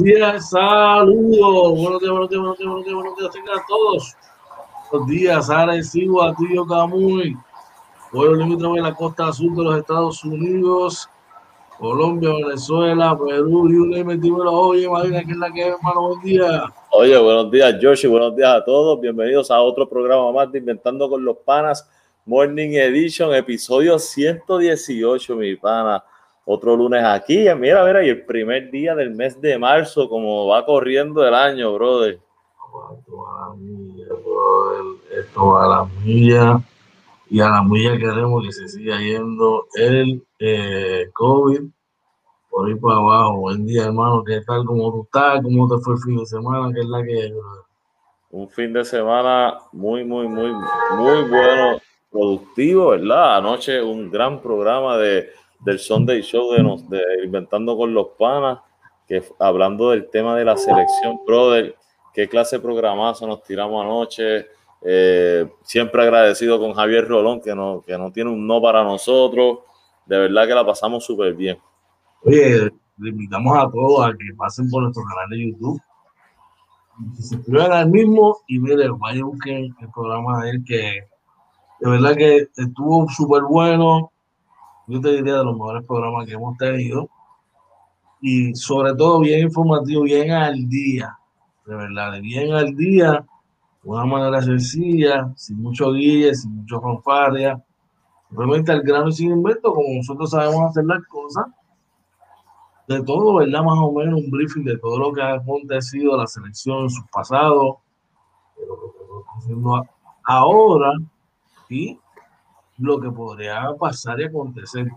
Buenos días, saludos. Buenos días, buenos días, buenos días, buenos días, buenos días a todos. Buenos días, Arecibo, Atillo, Camuy, pueblo limítrofe de la costa azul de los Estados Unidos, Colombia, Venezuela, Perú, y un dímelo, oye, Marina, ¿qué es la que es, hermano? Buen día. Oye, buenos días, Josh, buenos días a todos. Bienvenidos a otro programa más de Inventando con los Panas, Morning Edition, episodio 118, mi pana otro lunes aquí. Mira, mira, y el primer día del mes de marzo, como va corriendo el año, brother. Esto va a la milla, Esto va a la milla. Y a la milla queremos que se siga yendo el eh, COVID por ahí para abajo. Buen día, hermano. ¿Qué tal? ¿Cómo tú estás? ¿Cómo te fue el fin de semana? ¿Qué es la que Un fin de semana muy, muy, muy, muy bueno, productivo, ¿verdad? Anoche un gran programa de del Sunday Show de, nos, de Inventando con los Panas, que hablando del tema de la selección, brother, qué clase de programazo nos tiramos anoche. Eh, siempre agradecido con Javier Rolón, que no, que no tiene un no para nosotros. De verdad que la pasamos súper bien. Oye, le invitamos a todos a que pasen por nuestro canal de YouTube. Se suscriban al mismo y miren, vayan busquen el programa de él que de verdad que estuvo súper bueno yo te diría de los mejores programas que hemos tenido y sobre todo bien informativo, bien al día, de verdad, bien al día, de una manera sencilla, sin mucho guía, sin mucho fanfarria, realmente al grano y sin invento, como nosotros sabemos hacer las cosas, de todo, ¿verdad? Más o menos un briefing de todo lo que ha acontecido la selección en su pasado, de lo que estamos haciendo ahora y lo que podría pasar y acontecer.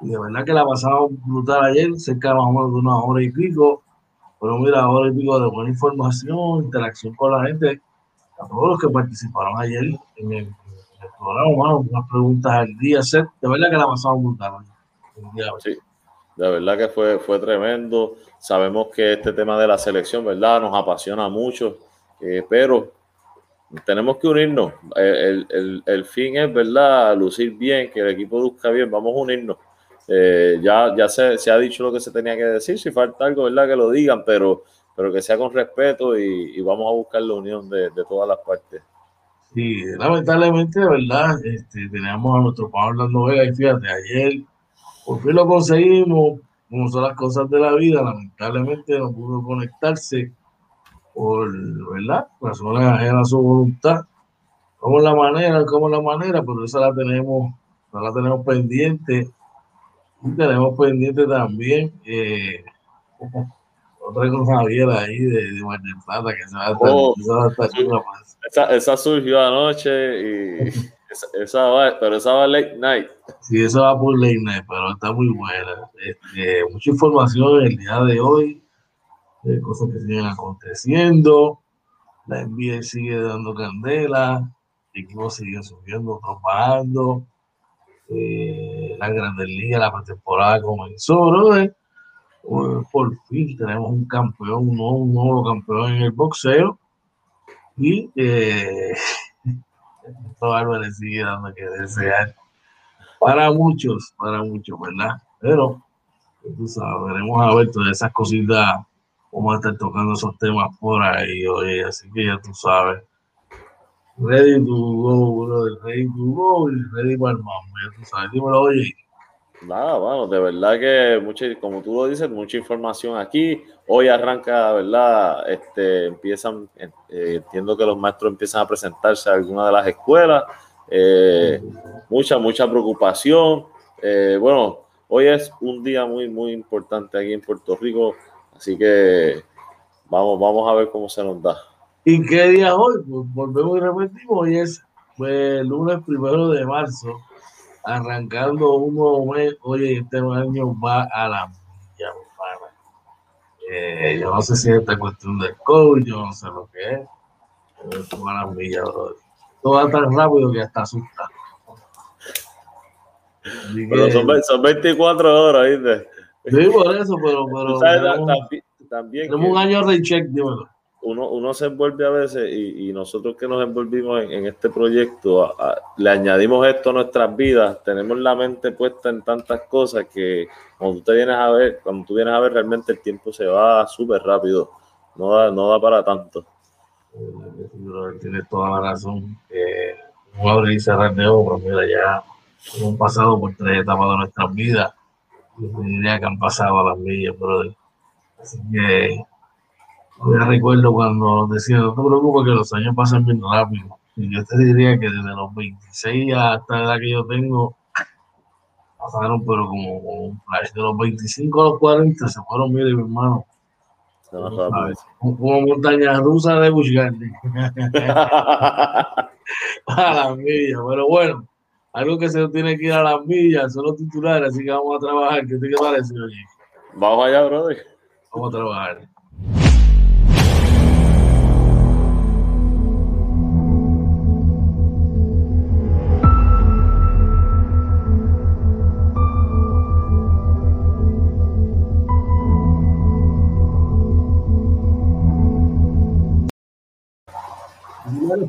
Y de verdad que la pasaba brutal ayer, cerca más o menos de una hora y pico. Pero mira, ahora y pico de buena información, interacción con la gente, a todos los que participaron ayer en el, programa, unas preguntas al día, de verdad que la pasaba brutal. Sí, de verdad que fue, fue tremendo. Sabemos que este tema de la selección, ¿verdad? Nos apasiona mucho, eh, pero tenemos que unirnos. El, el, el, fin es, ¿verdad? Lucir bien, que el equipo luzca bien. Vamos a unirnos. Eh, ya ya se, se, ha dicho lo que se tenía que decir. Si falta algo, ¿verdad? Que lo digan, pero, pero que sea con respeto y, vamos a buscar la unión de, de, todas las partes. Sí, lamentablemente, ¿verdad? Este, teníamos a nuestro Pablo Orlando y fíjate, ayer por fin lo conseguimos, como son las cosas de la vida, lamentablemente no pudo conectarse por, ¿verdad? Razones ajenas a su voluntad. Como la manera, como la manera, pero esa la tenemos, la tenemos pendiente. Y tenemos pendiente también eh, otra con Javier ahí de, de Plata que se va a estar, oh, esa, esa, surgió anoche y esa, esa, va, pero esa va late night. Sí, esa va por late night, pero está muy buena. Este, mucha información el día de hoy cosas que siguen aconteciendo. La NBA sigue dando candela, equipos siguen subiendo, otros bajando. Eh, la Grandes Ligas, la temporada comenzó, ¿no? por fin tenemos un campeón, un nuevo, campeón en el boxeo. Y eh, Álvarez sigue dando que desear para muchos, para muchos, ¿verdad? Pero, veremos a ver todas esas cositas vamos a estar tocando esos temas por ahí, oye, así que ya tú sabes. Ready to go, brother, ready to go y ready para el mambo, ya tú sabes, dímelo, oye. Nada, bueno, de verdad que mucha, como tú lo dices, mucha información aquí. Hoy arranca, ¿verdad? Este, empiezan, eh, entiendo que los maestros empiezan a presentarse a alguna de las escuelas. Eh, mucha, mucha preocupación. Eh, bueno, hoy es un día muy, muy importante aquí en Puerto Rico Así que vamos, vamos a ver cómo se nos da. ¿Y qué día hoy? Pues volvemos y repetimos. Hoy es pues, el lunes primero de marzo, arrancando un nuevo mes. Oye, este año va a la milla, eh, yo no sé si es esta cuestión del COVID, yo no sé lo que es. Pero esto va a la milla, bro. Todo va tan rápido que hasta asusta. Pero son, son 24 horas, ¿viste? Sí, por eso, pero. pero tenemos, también, tenemos un año de check, dímelo. uno, uno se envuelve a veces y, nosotros que nos envolvimos en, este proyecto, le añadimos esto a nuestras vidas, tenemos la mente puesta en tantas cosas que cuando tú vienes a ver, cuando tú vienes a ver realmente el tiempo se va súper rápido, no da, no da para tanto. Tienes toda la razón. Eh, no abrir y cerrar de ojos, mira, ya hemos pasado por tres etapas de nuestras vidas. Yo diría que han pasado a las millas, brother. Así que yo recuerdo cuando decía, no te preocupes que los años pasan bien rápido. Y yo te diría que desde los 26 hasta la edad que yo tengo, pasaron pero como, un flash. De los 25 a los 40 se fueron, mire, mi hermano. Como montaña rusa de Busch a las millas. Pero bueno, algo que se tiene que ir a las millas son los titulares, así que vamos a trabajar. ¿Qué te parece, oye? Vamos allá, brother. Vamos a trabajar.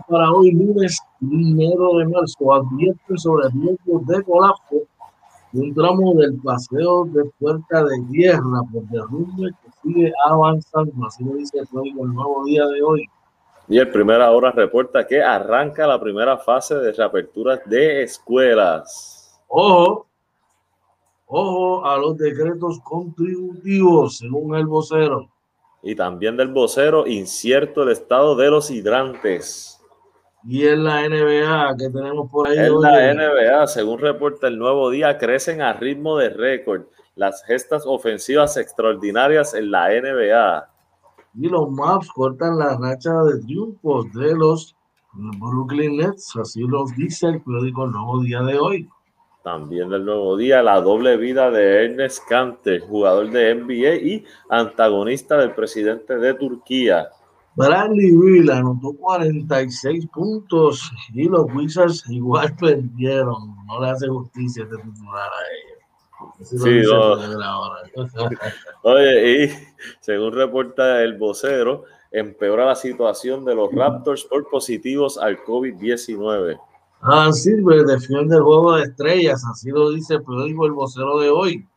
Para hoy, lunes primero de marzo, advierte sobre riesgos de colapso un tramo del paseo de Puerta de Tierra por derrumbe que sigue avanzando. Así lo dice el nuevo día de hoy. Y el Primera Hora reporta que arranca la primera fase de reapertura de escuelas. Ojo, ojo a los decretos contributivos, según el vocero. Y también del vocero, incierto el estado de los hidrantes. Y en la NBA que tenemos por ahí. En la NBA, según reporta el nuevo día, crecen a ritmo de récord las gestas ofensivas extraordinarias en la NBA. Y los Maps cortan la racha de triunfos de los Brooklyn Nets, así los dice el periódico El Nuevo Día de hoy. También del nuevo día, la doble vida de Ernest Kanter, jugador de NBA y antagonista del presidente de Turquía. Bradley Bill anotó 46 puntos y los Wizards igual perdieron. No le hace justicia este titular a ellos. Sí, Oye, y según reporta el vocero, empeora la situación de los Raptors por positivos al COVID-19. Ah, Silver defiende el juego de estrellas, así lo dice el periódico El Vocero de hoy.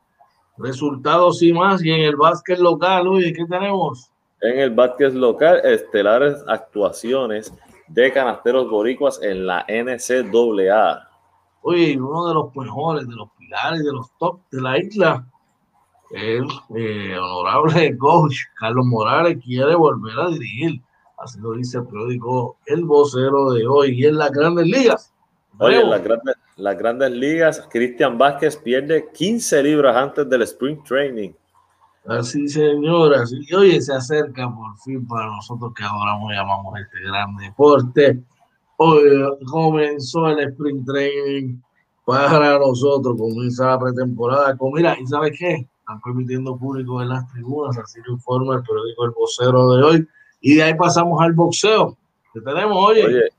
Resultados y más, y en el básquet local, oye, ¿qué tenemos? En el básquet local, estelares actuaciones de canasteros boricuas en la NCAA. Oye, uno de los mejores, de los pilares, de los top de la isla, el eh, honorable coach Carlos Morales quiere volver a dirigir. Así lo dice el periódico El Vocero de hoy. Y en las grandes ligas. Oye, en las grandes, las grandes ligas, Cristian Vázquez pierde 15 libras antes del Spring Training. Así, señora. Así que, oye, se acerca por fin para nosotros que adoramos y llamamos este gran deporte. Hoy comenzó el sprint training para nosotros. Comienza la pretemporada. Con, mira, ¿y sabes qué? Están permitiendo público en las tribunas. Así lo informa el periódico El Vocero de hoy. Y de ahí pasamos al boxeo. ¿Qué tenemos, oye? Oye, el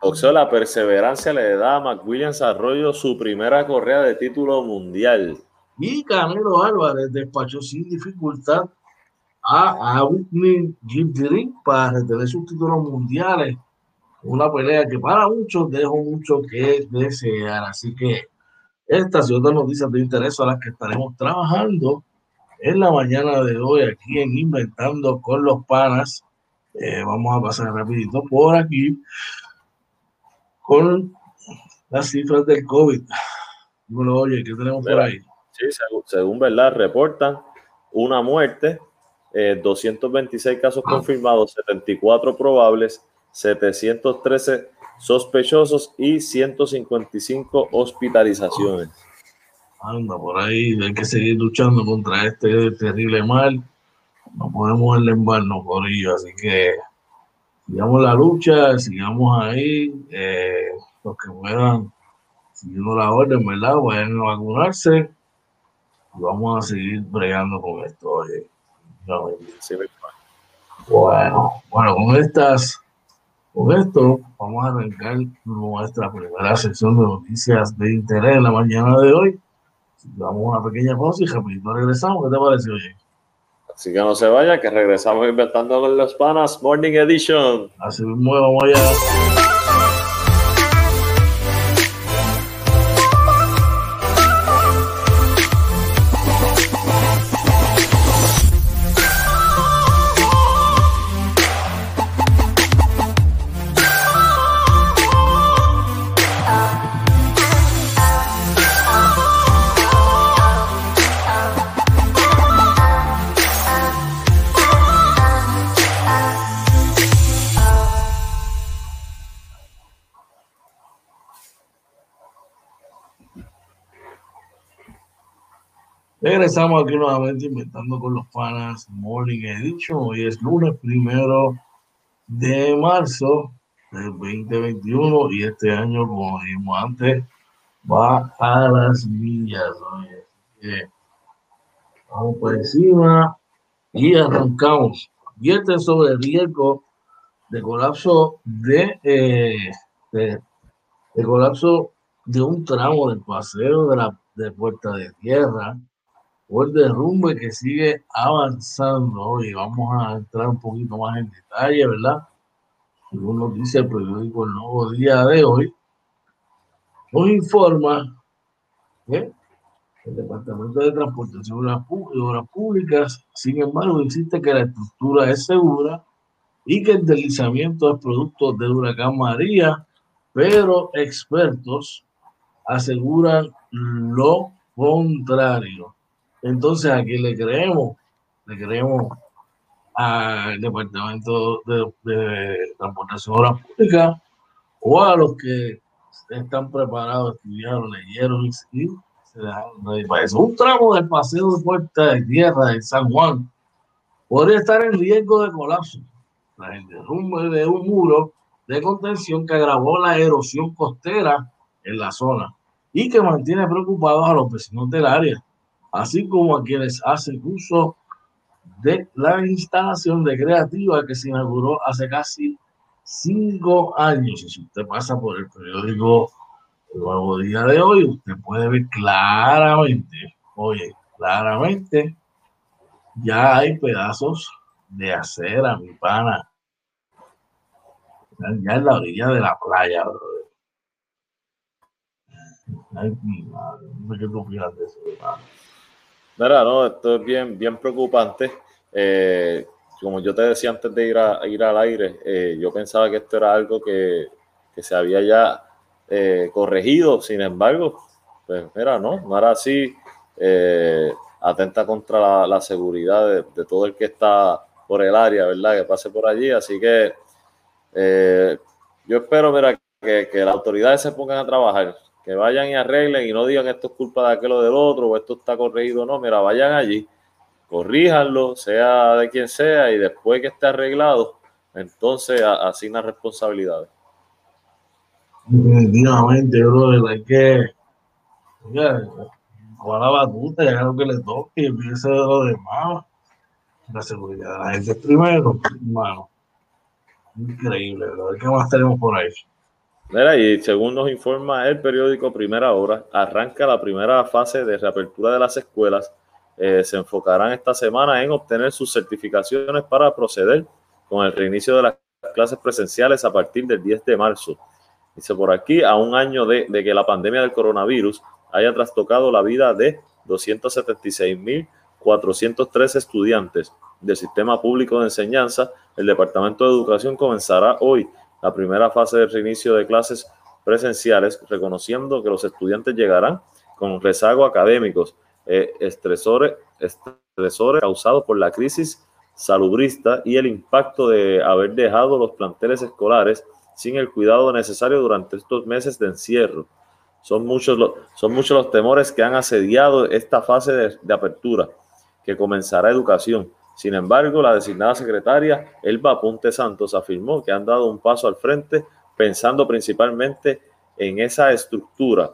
boxeo, la perseverancia le da a McWilliams Arroyo su primera correa de título mundial. Y Canelo Álvarez despachó sin dificultad a, a Whitney Gilderin para retener sus títulos mundiales. Una pelea que para muchos dejó mucho que desear. Así que estas y otras noticias de interés a las que estaremos trabajando en la mañana de hoy aquí en Inventando con los Panas. Eh, vamos a pasar rapidito por aquí con las cifras del COVID. Bueno, oye, ¿qué tenemos por ahí? Sí, según, verdad, reportan una muerte, 226 eh, casos confirmados, 74 probables, 713 sospechosos y 155 hospitalizaciones. Anda, por ahí hay que seguir luchando contra este terrible mal. No podemos enlembarnos por ello, así que sigamos la lucha, sigamos ahí. Eh, los que puedan, siguiendo la orden, ¿verdad? Vayan a vacunarse vamos a seguir bregando con esto. Oye. bueno, bueno, con estas, con esto vamos a arrancar nuestra primera sección de noticias de interés en la mañana de hoy. Damos una pequeña pausa y rapidito regresamos. ¿Qué te parece, oye? Así que no se vayan, que regresamos inventando con los panas Morning Edition. Así mismo, vamos allá. Regresamos aquí nuevamente inventando con los panas Morning Edition. Hoy es lunes primero de marzo del 2021 y este año, como dijimos antes, va a las millas. vamos por encima y arrancamos. Vierte sobre el riesgo de colapso de, eh, de, de, colapso de un tramo del paseo de la de Puerta de Tierra o el derrumbe que sigue avanzando y vamos a entrar un poquito más en detalle, ¿verdad? Según nos dice el periódico El Nuevo Día de hoy, nos informa que el Departamento de Transportación y Obras Públicas, sin embargo, insiste que la estructura es segura y que el deslizamiento es producto del huracán María, pero expertos aseguran lo contrario. Entonces, ¿a quién le creemos? Le creemos al Departamento de, Transportación Pública o a los que están preparados, estudiaron, leyeron y se dejaron para eso. Un tramo del paseo de Puerta de Tierra de San Juan podría estar en riesgo de colapso tras el derrumbe de un muro de contención que agravó la erosión costera en la zona y que mantiene preocupados a los vecinos del área así como a quienes hacen uso de la instalación de creativa que se inauguró hace casi cinco años. Y si usted pasa por el periódico El Nuevo Día de hoy, usted puede ver claramente, oye, claramente, ya hay pedazos de acera, mi pana. Ya en la orilla de la playa, brother. Ay, mi madre, no sé qué tú opinas de eso, hermano. Mira, no, esto es bien, bien preocupante. Eh, como yo te decía antes de ir, a, ir al aire, eh, yo pensaba que esto era algo que, se había ya eh, corregido, sin embargo, pues mira, no, no era así. atenta contra la, seguridad de, todo el que está por el área, ¿verdad? Que pase por allí. Así que yo espero, mira, que, que las autoridades se pongan a trabajar que vayan y arreglen y no digan esto es culpa de aquel o del otro o esto está corregido, no, mira, vayan allí, corríjanlo, sea de quien sea, y después que esté arreglado, entonces asigna responsabilidades. Definitivamente, bro, hay que jugar la batuta y lo que le toque y empiece de lo demás. La seguridad de la gente primero, hermano. Increíble, ¿verdad? ¿Qué más tenemos por ahí? Mira, y según nos informa el periódico Primera Hora, arranca la primera fase de reapertura de las escuelas. Eh, se enfocarán esta semana en obtener sus certificaciones para proceder con el reinicio de las clases presenciales a partir del 10 de marzo. Dice por aquí, a un año de, de que la pandemia del coronavirus haya trastocado la vida de 276.403 estudiantes del sistema público de enseñanza, el Departamento de Educación comenzará hoy la primera fase del reinicio de clases presenciales, reconociendo que los estudiantes llegarán con rezago académicos, eh, estresores, estresores causados por la crisis salubrista y el impacto de haber dejado los planteles escolares sin el cuidado necesario durante estos meses de encierro. Son muchos los, son muchos los temores que han asediado esta fase de, de apertura, que comenzará educación sin embargo, la designada secretaria Elba Ponte Santos afirmó que han dado un paso al frente pensando principalmente en esa estructura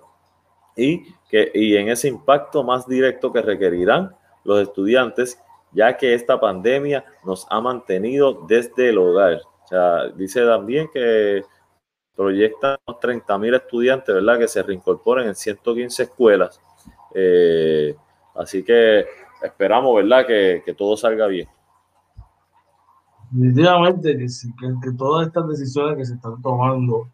y, que, y en ese impacto más directo que requerirán los estudiantes, ya que esta pandemia nos ha mantenido desde el hogar. O sea, dice también que proyectan 30 mil estudiantes, ¿verdad? Que se reincorporen en 115 escuelas. Eh, así que esperamos, ¿verdad?, que, que todo salga bien. Definitivamente que, que, todas estas decisiones que se están tomando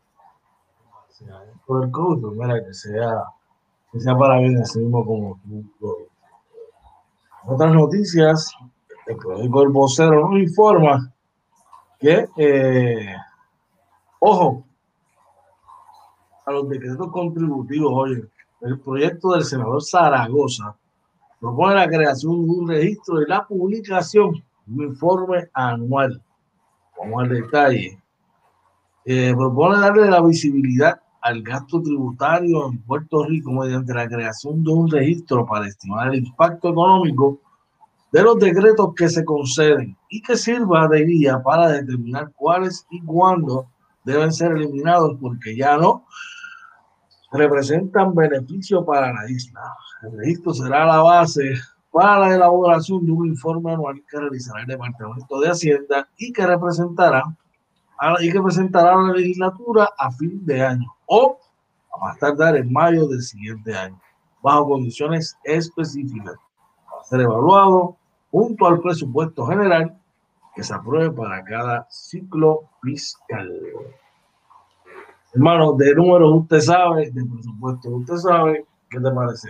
por el pues mira, que sea, que sea para bien, así mismo como Otras noticias, el periódico El Vocero nos informa que, eh, ojo, a los decretos contributivos, oye, el proyecto del senador Zaragoza propone la creación de un registro y la publicación un informe anual. Como el detalle. Eh, propone darle la visibilidad al gasto tributario en Puerto Rico mediante la creación de un registro para estimar el impacto económico de los decretos que se conceden y que sirva de guía para determinar cuáles y cuándo deben ser eliminados porque ya no representan beneficio para la isla. El registro será la base para la elaboración de un informe anual que realizará el Departamento de Hacienda y que representará y que presentará a la legislatura a fin de año o a más tardar en mayo del siguiente año, bajo condiciones específicas, para ser evaluado junto al presupuesto general que se apruebe para cada ciclo fiscal. Hermano, de números usted sabe, de presupuesto usted sabe, ¿qué te parece?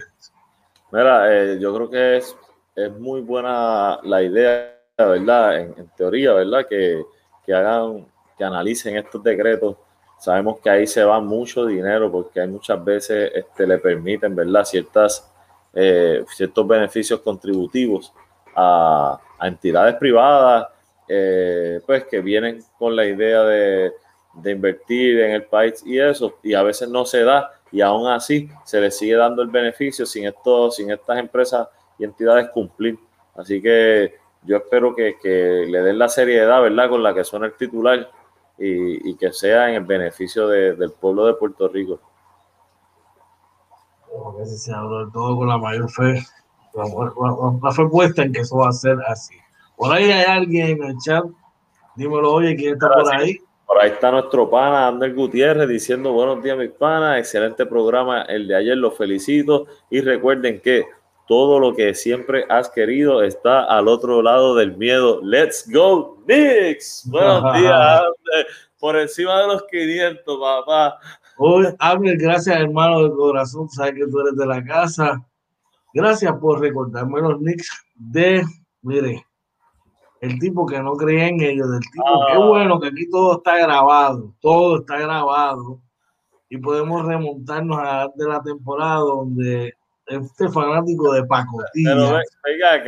Mira, eh, yo creo que es, es muy buena la idea, ¿verdad? En, teoría, ¿verdad? Que, que, hagan, que analicen estos decretos. Sabemos que ahí se va mucho dinero porque hay muchas veces este, le permiten, ¿verdad? Ciertas, eh, ciertos beneficios contributivos a, a entidades privadas, eh, pues que vienen con la idea de de invertir en el país y eso, y a veces no se da, y aún así se le sigue dando el beneficio sin, esto, sin estas empresas y entidades cumplir. Así que yo espero que, le den la seriedad, ¿verdad?, con la que suena el titular y, que sea en el beneficio del pueblo de Puerto Rico. Que se todo con la mayor fe, la, fe puesta en que eso va a ser así. Por ahí hay alguien en el chat, dímelo, oye, ¿quién está por ahí? Por ahí está nuestro pana Ander Gutiérrez diciendo buenos días mis panas, excelente programa el de ayer, los felicito y recuerden que todo lo que siempre has querido está al otro lado del miedo. Let's go, Knicks. Buenos días, Ander. Por encima de los 500, papá. Hoy, Abner, gracias hermano de corazón, sabes que tú eres de la casa. Gracias por recordarme los Knicks de, mire, el tipo que no creía en ellos, del tipo, qué ah. bueno que aquí todo está grabado, todo está grabado y podemos remontarnos a de la temporada donde este fanático de pacotilla,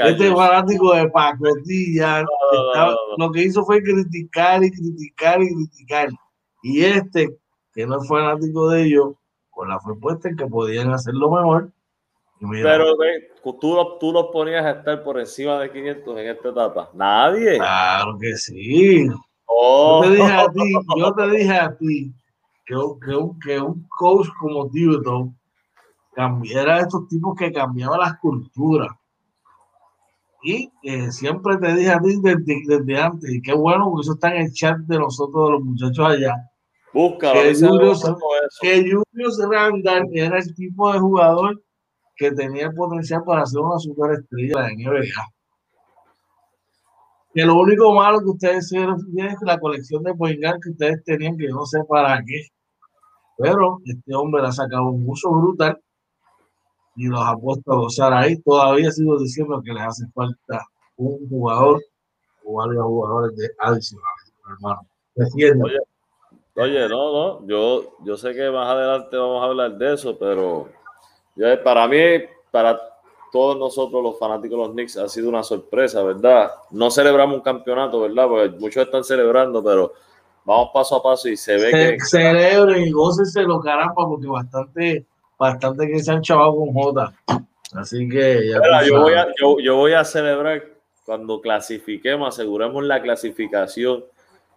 este fanático de pacotilla, lo que hizo fue criticar y criticar y criticar. Y este, que no es fanático de ellos, con la fue puesta en que podían hacerlo mejor pero tú, tú los ponías a estar por encima de 500 en esta etapa. Nadie. Claro que sí. Yo te dije a oh. ti, yo te dije a ti que, que, que un coach como Tito era de estos tipos que cambiaba las culturas. Y eh, siempre te dije a ti desde, antes, y qué bueno, porque eso está en el chat de nosotros, de los muchachos allá. Busca que Julius, que Julius Randall era el tipo de jugador que tenía el potencial para ser una superestrella de NBA. Que lo único malo que ustedes tienen es la colección de Boingar que ustedes tenían, que no sé para qué. Pero este hombre le ha sacado un uso brutal y los ha puesto a gozar ahí. Todavía sigo diciendo que les hace falta un jugador o varios jugadores de adicionales, hermano. Oye, oye, no, no, yo, yo sé que más adelante vamos a hablar de eso, pero para mí, para todos nosotros los fanáticos de los Knicks ha sido una sorpresa, ¿verdad? No celebramos un campeonato, ¿verdad? Porque muchos están celebrando, pero vamos paso a paso y se ve que... Celebren y gócense los caramba, porque bastante, bastante que se han chavado con J. Así que ya yo, voy a, yo, yo voy a celebrar cuando clasifiquemos, aseguremos la clasificación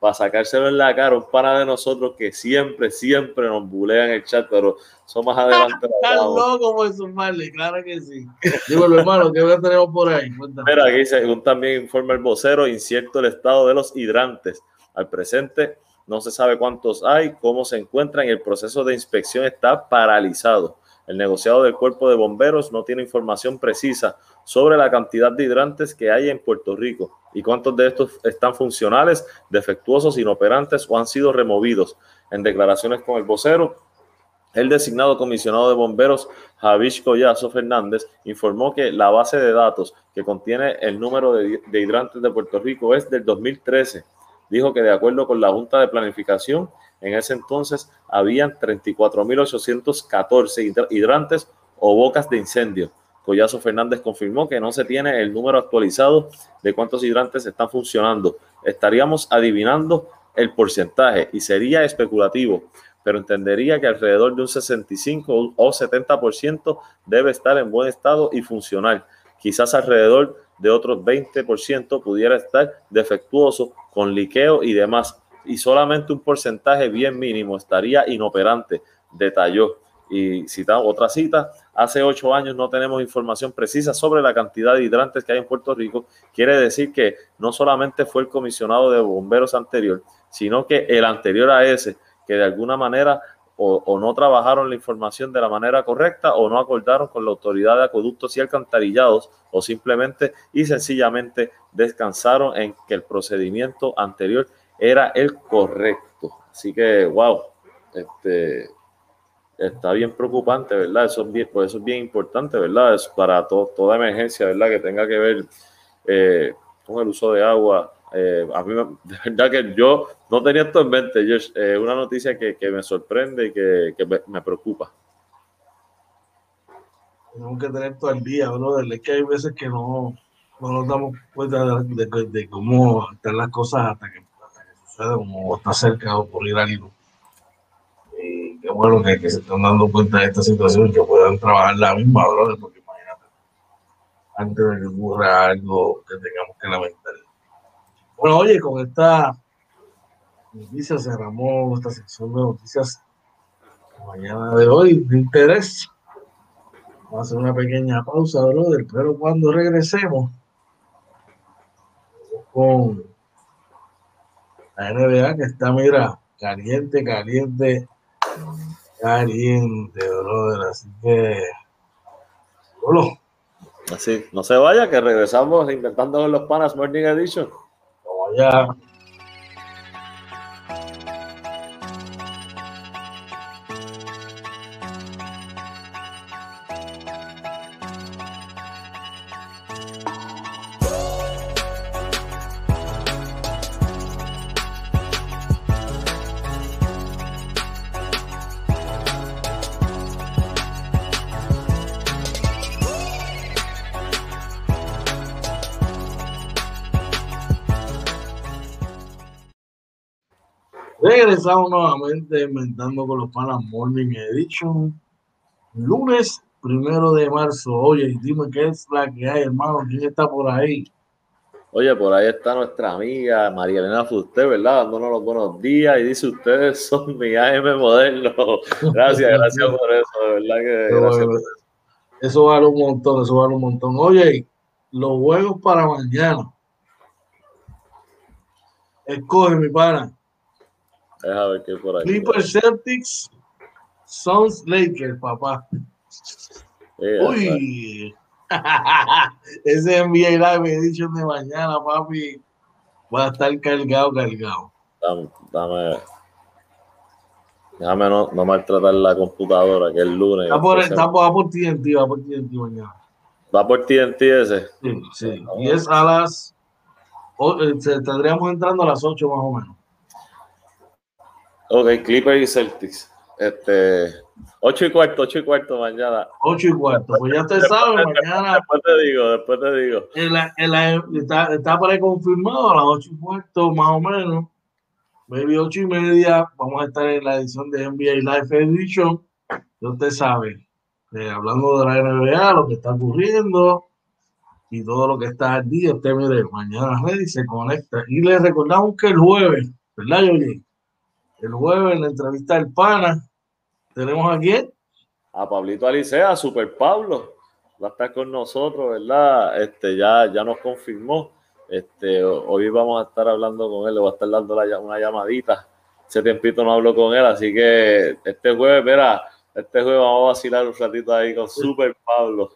para sacárselo en la cara un pana de nosotros que siempre, siempre nos bulean el chat, pero son más adelante. Están loco por sumarle, claro que sí. Digo, hermano, ¿qué tenemos por ahí? Mira, aquí según también informa el vocero, incierto el estado de los hidrantes. Al presente no se sabe cuántos hay, cómo se encuentran y el proceso de inspección está paralizado. El negociado del cuerpo de bomberos no tiene información precisa sobre la cantidad de hidrantes que hay en Puerto Rico y cuántos de estos están funcionales, defectuosos, inoperantes o han sido removidos. En declaraciones con el vocero, el designado comisionado de bomberos Javish Collazo Fernández informó que la base de datos que contiene el número de, hidrantes de Puerto Rico es del 2013. Dijo que de acuerdo con la Junta de Planificación, en ese entonces habían 34.814 hidrantes o bocas de incendio. Collazo Fernández confirmó que no se tiene el número actualizado de cuántos hidrantes están funcionando. Estaríamos adivinando el porcentaje y sería especulativo pero entendería que alrededor de un 65 o 70% debe estar en buen estado y funcional. Quizás alrededor de otros 20% pudiera estar defectuoso con liqueo y demás. Y solamente un porcentaje bien mínimo estaría inoperante, detalló. Y cita otra cita, hace ocho años no tenemos información precisa sobre la cantidad de hidrantes que hay en Puerto Rico. Quiere decir que no solamente fue el comisionado de bomberos anterior, sino que el anterior a ese que de alguna manera o, no trabajaron la información de la manera correcta o no acordaron con la autoridad de acueductos y alcantarillados o simplemente y sencillamente descansaron en que el procedimiento anterior era el correcto. Así que, wow, este, está bien preocupante, ¿verdad? Eso es bien, pues eso es bien importante, ¿verdad? Es para toda emergencia, ¿verdad? Que tenga que ver eh, con el uso de agua eh, a mí, de verdad que yo no tenía esto en mente, Es eh, una noticia que, me sorprende y que, me, preocupa. Tenemos que tener todo el día, brother. Es que hay veces que no, no nos damos cuenta de, cómo están las cosas hasta que sucede, como está cerca de ocurrir algo. Y qué bueno que, que, se están dando cuenta de esta situación y que puedan trabajar la misma, brother, porque imagínate, antes de que ocurra algo que tengamos que lamentar. Bueno, oye, con esta noticia cerramos esta sección de noticias mañana de hoy de interés. Vamos a hacer una pequeña pausa, brother, pero cuando regresemos con la NBA que está, mira, caliente, caliente, caliente, brother. Así que, bueno. Así, no se vaya, que regresamos inventando los panas Morning Edition. Ya. Regresamos nuevamente inventando con los panas Morning Edition. Lunes primero de marzo. Oye, dime qué es la que hay, hermano. ¿Quién está por ahí? Oye, por ahí está nuestra amiga María Elena Fuster, ¿verdad? Dándonos los buenos días y dice: Ustedes son mi AM modelo. Gracias, gracias por eso, de verdad que gracias por eso. Eso vale un montón, eso vale un montón. Oye, los juegos para mañana. Escoge, mi pana. Deja ver qué por ahí. Clippers Celtics, Suns Lakers, papá. Uy. Ese NBA Live Edition de mañana, papi, va a estar cargado, cargado. Dame, dame déjame no, no, maltratar la computadora, que es el lunes. Está por, está, va por TNT, va por TNT mañana. Va por TNT ese. Sí, sí. Y es a las. Eh, tendríamos entrando a las 8 más o menos. Ok, Clippers y Celtics. Este, 8 y cuarto, 8 y cuarto mañana. 8 y cuarto, pues ya te sabes, mañana. Después te digo, después te digo. está, está para confirmado a las 8 y cuarto, más o menos. Maybe 8 y media. Vamos a estar en la edición de NBA Live Edition. Ya usted sabe, eh, hablando de la NBA, lo que está ocurriendo y todo lo que está al día. Usted mire, mañana ready se conecta. Y le recordamos que el jueves, ¿verdad, Yoli? El jueves en la entrevista del pana. Tenemos aquí a Pablito Alicea, Super Pablo. Va a estar con nosotros, ¿verdad? Este, ya, ya nos confirmó. Este, hoy vamos a estar hablando con él, le voy a estar dando una llamadita. Ese tiempito no hablo con él, así que este jueves, verá, este juego vamos a vacilar un ratito ahí con Super Pablo.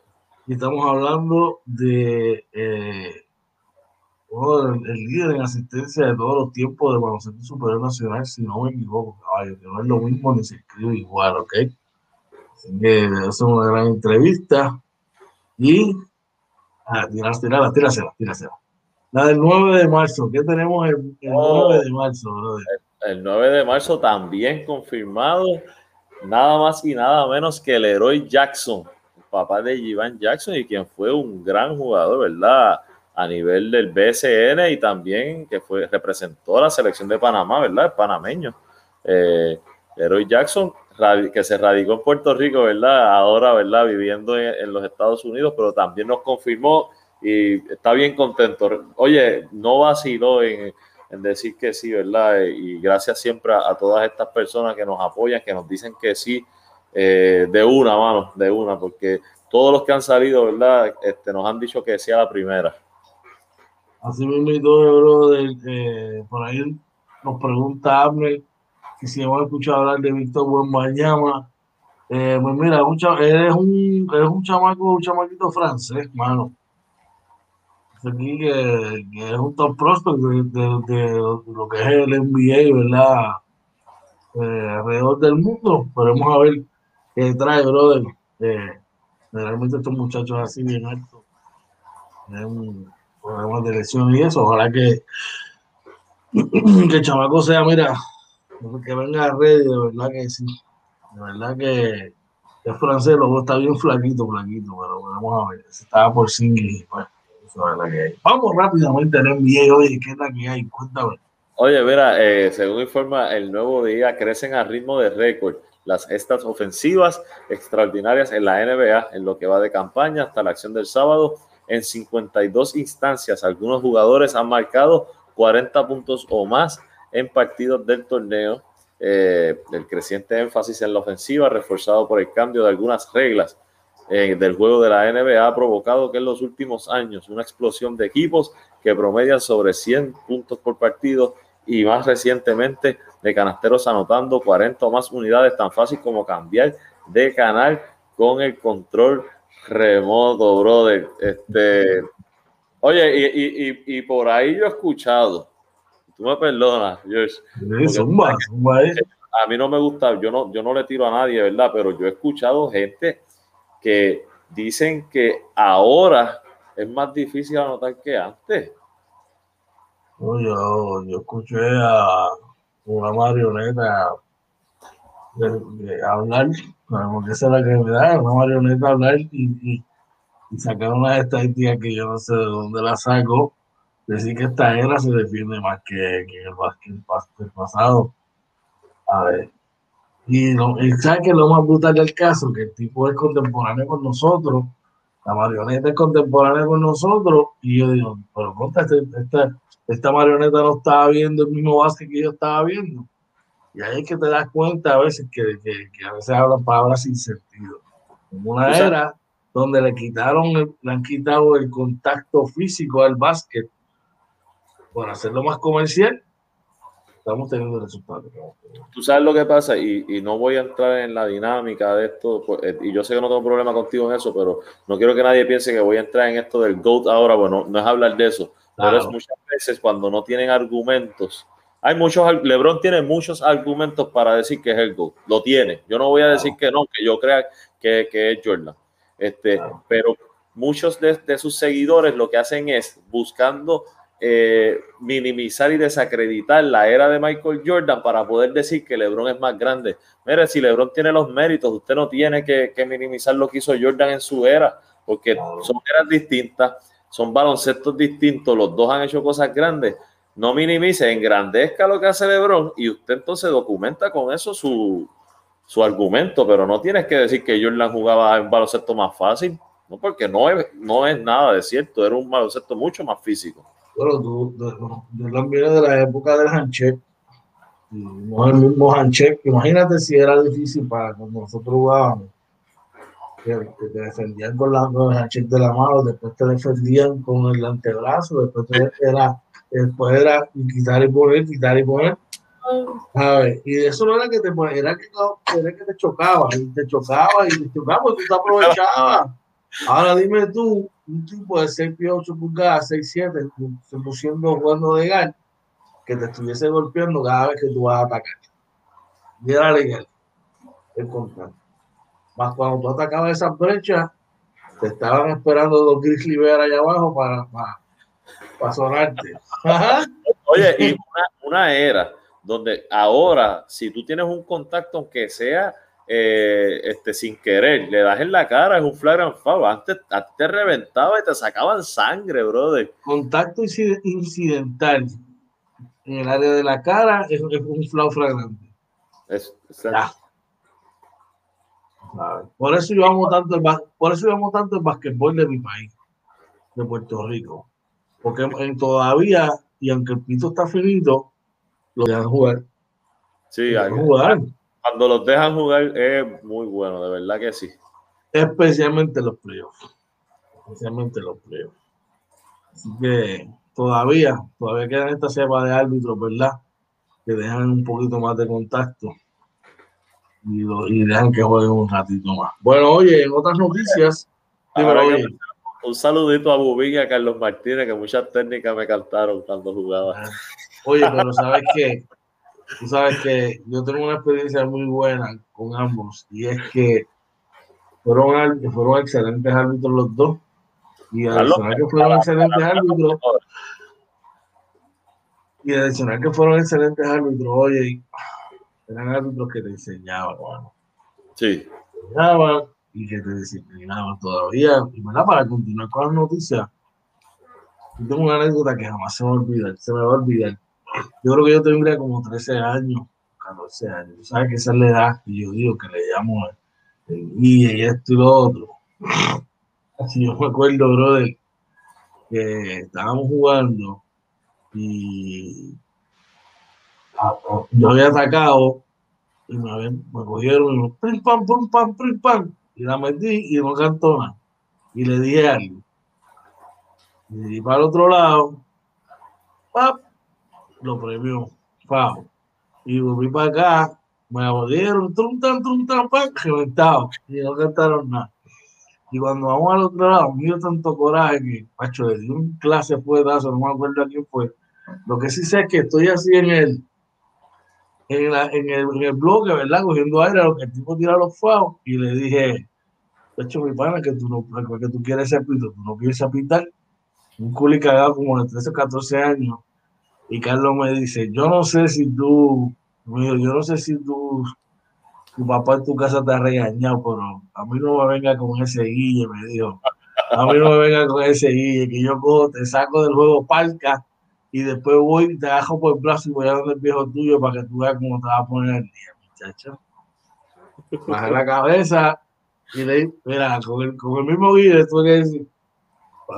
Y estamos hablando de eh, el, líder en asistencia de todos los tiempos de baloncesto superior nacional, si no me equivoco, caballo, que no es lo mismo ni se escribe igual, ¿ok? Así que es una gran entrevista. Y ah, tirásela, tírasela, tírasela. La del 9 de marzo, ¿qué tenemos el, 9 de marzo, brother? El, 9 de marzo también confirmado, nada más y nada menos que el héroe Jackson, papá de Ivan Jackson y quien fue un gran jugador, ¿verdad? A nivel del BSN y también que fue representó a la selección de Panamá, ¿verdad? El panameño. Eh, Jackson, que se radicó en Puerto Rico, ¿verdad? Ahora, ¿verdad? Viviendo en, los Estados Unidos, pero también nos confirmó y está bien contento. Oye, no vaciló en, en decir que sí, ¿verdad? Y gracias siempre a, todas estas personas que nos apoyan, que nos dicen que sí, eh, de una, mano, de una, porque todos los que han salido, ¿verdad? Este, nos han dicho que sí a la primera. Así mismo y todo, eh, por ahí nos pregunta Abner que si hemos escuchado hablar de Víctor Buenbañama. Eh, pues mira, un, es un, es un chamaco, un chamaquito francés, mano. Aquí que, es un top prospect de, lo que es el NBA, ¿verdad? Eh, alrededor del mundo. Podemos a ver qué trae, brother. Eh, realmente estos muchachos así bien altos. Es problemas de lesión y eso. Ojalá que, que el chamaco sea, mira, que venga a red, de verdad que sí. De verdad que es francés, luego está bien flaquito, flaquito, pero vamos a ver. Estaba por sí pues, eso es la que hay. Vamos rápidamente en NBA, oye, ¿qué es la que hay? Cuéntame. Oye, mira, eh, según informa el nuevo día, crecen a ritmo de récord las estas ofensivas extraordinarias en la NBA en lo que va de campaña hasta la acción del sábado en 52 instancias. Algunos jugadores han marcado 40 puntos o más en partidos del torneo. Eh, el creciente énfasis en la ofensiva, reforzado por el cambio de algunas reglas eh, del juego de la NBA, ha provocado que en los últimos años una explosión de equipos que promedian sobre 100 puntos por partido y más recientemente de canasteros anotando 40 o más unidades, tan fácil como cambiar de canal con el control remoto, brother. Este, oye, y, y, y, por ahí yo he escuchado, tú me perdonas, George, a mí no me gusta, yo no, yo no le tiro a nadie, ¿verdad? Pero yo he escuchado gente que dicen que ahora es más difícil anotar que antes. yo, yo escuché a una marioneta hablar, porque esa es la da, una marioneta hablar y, y, y sacar unas estadísticas que yo no sé de dónde la saco, decir que esta era se defiende más que, que el, el, pasado. A ver. Y, lo, y ¿sabes que lo más brutal del caso? Que el tipo es contemporáneo con nosotros, la marioneta es contemporánea con nosotros, y yo digo, pero este, esta, esta marioneta no estaba viendo el mismo básquet que yo estaba viendo. Y ahí es que te das cuenta a veces que, que, a veces hablan palabras sin sentido. Como una era donde le quitaron, le han quitado el contacto físico al básquet por hacerlo más comercial, estamos teniendo resultados. Tú sabes lo que pasa, y, y, no voy a entrar en la dinámica de esto, pues, eh, y yo sé que no tengo problema contigo en eso, pero no quiero que nadie piense que voy a entrar en esto del GOAT ahora, bueno, no es hablar de eso, pero es muchas veces cuando no tienen argumentos hay muchos, LeBron tiene muchos argumentos para decir que es el GOAT. Lo tiene. Yo no voy a decir que no, que yo crea que, que es Jordan. Este, Pero muchos de, sus seguidores lo que hacen es buscando eh, minimizar y desacreditar la era de Michael Jordan para poder decir que LeBron es más grande. Mire, si LeBron tiene los méritos, usted no tiene que, que minimizar lo que hizo Jordan en su era, porque son eras distintas, son baloncestos distintos, los dos han hecho cosas grandes no minimice, engrandezca lo que hace LeBron y usted entonces documenta con eso su, argumento, pero no tienes que decir que Jordan jugaba un baloncesto más fácil, no porque no es, no es nada de cierto, era un baloncesto mucho más físico. Bueno, tú, Jordan viene de la época del handshake, no el mismo handshake, imagínate si era difícil para cuando nosotros jugábamos. Que, te defendían con, la, con el handshake de la mano, después te defendían con el antebrazo, después te, era Después era quitar y poner, quitar y poner. Y eso no era que te era que, era que te chocaba, y te chocaba y te tú te aprovechabas. Ahora dime tú, un tipo de 6 pies 8 pulgadas, 6 7, siendo jugando de gal, que te estuviese golpeando cada vez que tú vas a atacar. Y era legal el contrato. Más cuando tú atacabas esas brechas, te estaban esperando dos grizzly bear allá abajo para, para sonarte. Oye, y una, una era donde ahora, si tú tienes un contacto, aunque sea eh, este, sin querer, le das en la cara, es un flagrant foul. Antes, te reventaba y te sacaban sangre, brother. Contacto incidental en el área de la cara es, un flau flagrante. Es, por eso yo amo tanto el, por eso yo amo tanto el basquetbol de mi país, de Puerto Rico. Porque en, todavía, y aunque el pito está finito, lo dejan jugar. Sí, jugar. cuando los dejan jugar es muy bueno, de verdad que sí. Especialmente los playoffs. Especialmente los playoffs. Así que todavía, todavía quedan esta cepa de árbitros, ¿verdad? Que dejan un poquito más de contacto y, y dejan que jueguen un ratito más. Bueno, oye, en otras noticias, un saludito a Bubín y a Carlos Martínez, que muchas técnicas me cantaron cuando jugaba. Ah. Oye, pero sabes que, tú sabes que yo tengo una experiencia muy buena con ambos, y es que fueron, fueron excelentes árbitros los dos. Y adicional que fueron excelentes árbitros. Y adicional que fueron excelentes árbitros, oye, eran árbitros que te enseñaban, bueno. Sí. enseñaban y que te disciplinaban todavía. Y para continuar con las noticias, yo tengo una anécdota que jamás se me va a olvidar, se me va a olvidar. Yo creo que yo tendría como 13 años, 14 años. ¿Sabes que esa es la edad que yo digo que le llamo el guía y esto y lo otro? Así yo me acuerdo, brother, que estábamos jugando y yo había atacado y me, me cogieron y me pam, pam, pam, y la metí y no cantó nada. Y le dije algo. Y para el otro lado, ¡pap! lo premió, ¡pau! Y volví para acá, me abolieron, trum tan, trum tan, pam, reventado, y no cantaron nada. Y cuando vamos al otro lado, me tanto coraje que, macho, di un clase fuetazo, no me acuerdo a quién fue. Lo que sí sé es que estoy así en el, en, la, en, el, en el bloque, ¿verdad? Cogiendo aire, lo que el tipo tira los faos, y le dije, de hecho, mi pana, que tú no, que tú quieres ser pito, tú no quieres pintar. Un culi cagado como de 13 o 14 años. Y Carlos me dice, yo no sé si tú, yo no sé si tú, tu papá en tu casa te ha regañado, pero a mí no me venga con ese guille, me dijo. A mí no me venga con ese guille, que yo cojo, te saco del juego palca y después voy y te agarro por el brazo y voy a dar el viejo tuyo para que tú veas cómo te va a poner el día, muchacho. Baja la cabeza y le mira, con el, con el mismo guía, tú que decir,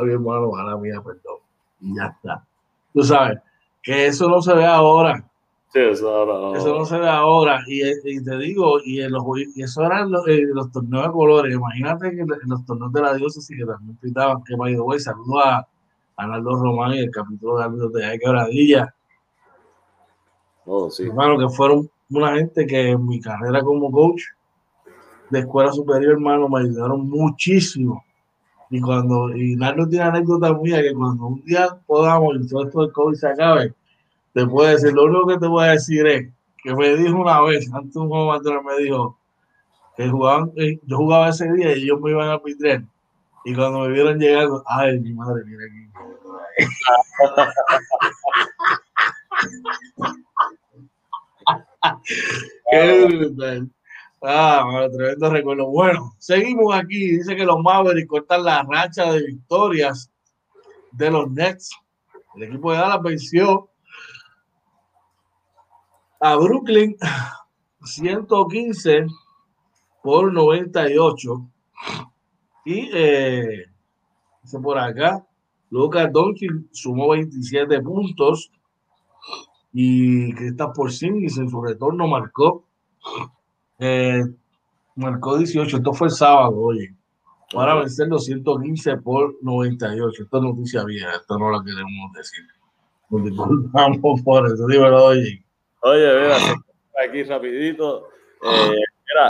mi hermano, a la mía, perdón. Y ya está. Tú sabes, que eso no se ve ahora. Sí, eso, ahora, eso no se ve ahora. Y, y te digo, y, en los, y eso eran los, eh, los, torneos de colores. Imagínate que en los torneos de la diócesis que también pintaban, que by the way, saludo a Arnaldo Román y el capítulo de árbitros de Quebradilla. Oh, sí. Hermano, que fueron una gente que en mi carrera como coach de escuela superior, hermano, me ayudaron muchísimo. Y cuando, y Nardo tiene anécdota mía que cuando un día podamos y todo esto del COVID se acabe, te puedo decir, lo único que te voy a decir es que me dijo una vez, antes un juego me dijo que jugaban, eh, yo jugaba ese día y ellos me iban a pitrer. Y cuando me vieron llegar, ay, mi madre, mira aquí. Qué brutal. Ah, tremendo recuerdo. Bueno, seguimos aquí. Dice que los Mavericks cortan la racha de victorias de los Nets. El equipo de Dallas venció a Brooklyn 115 por 98. Y eh, por acá, Lucas Doncic sumó 27 puntos y Kristaps Porzingis en su retorno marcó eh, marcó 18, esto fue el sábado, oye. Para vencer los 115 por 98. Esta noticia vieja, esto no la queremos decir. Nos disculpamos por eso, dímelo, oye. Oye, mira, aquí rapidito. Eh,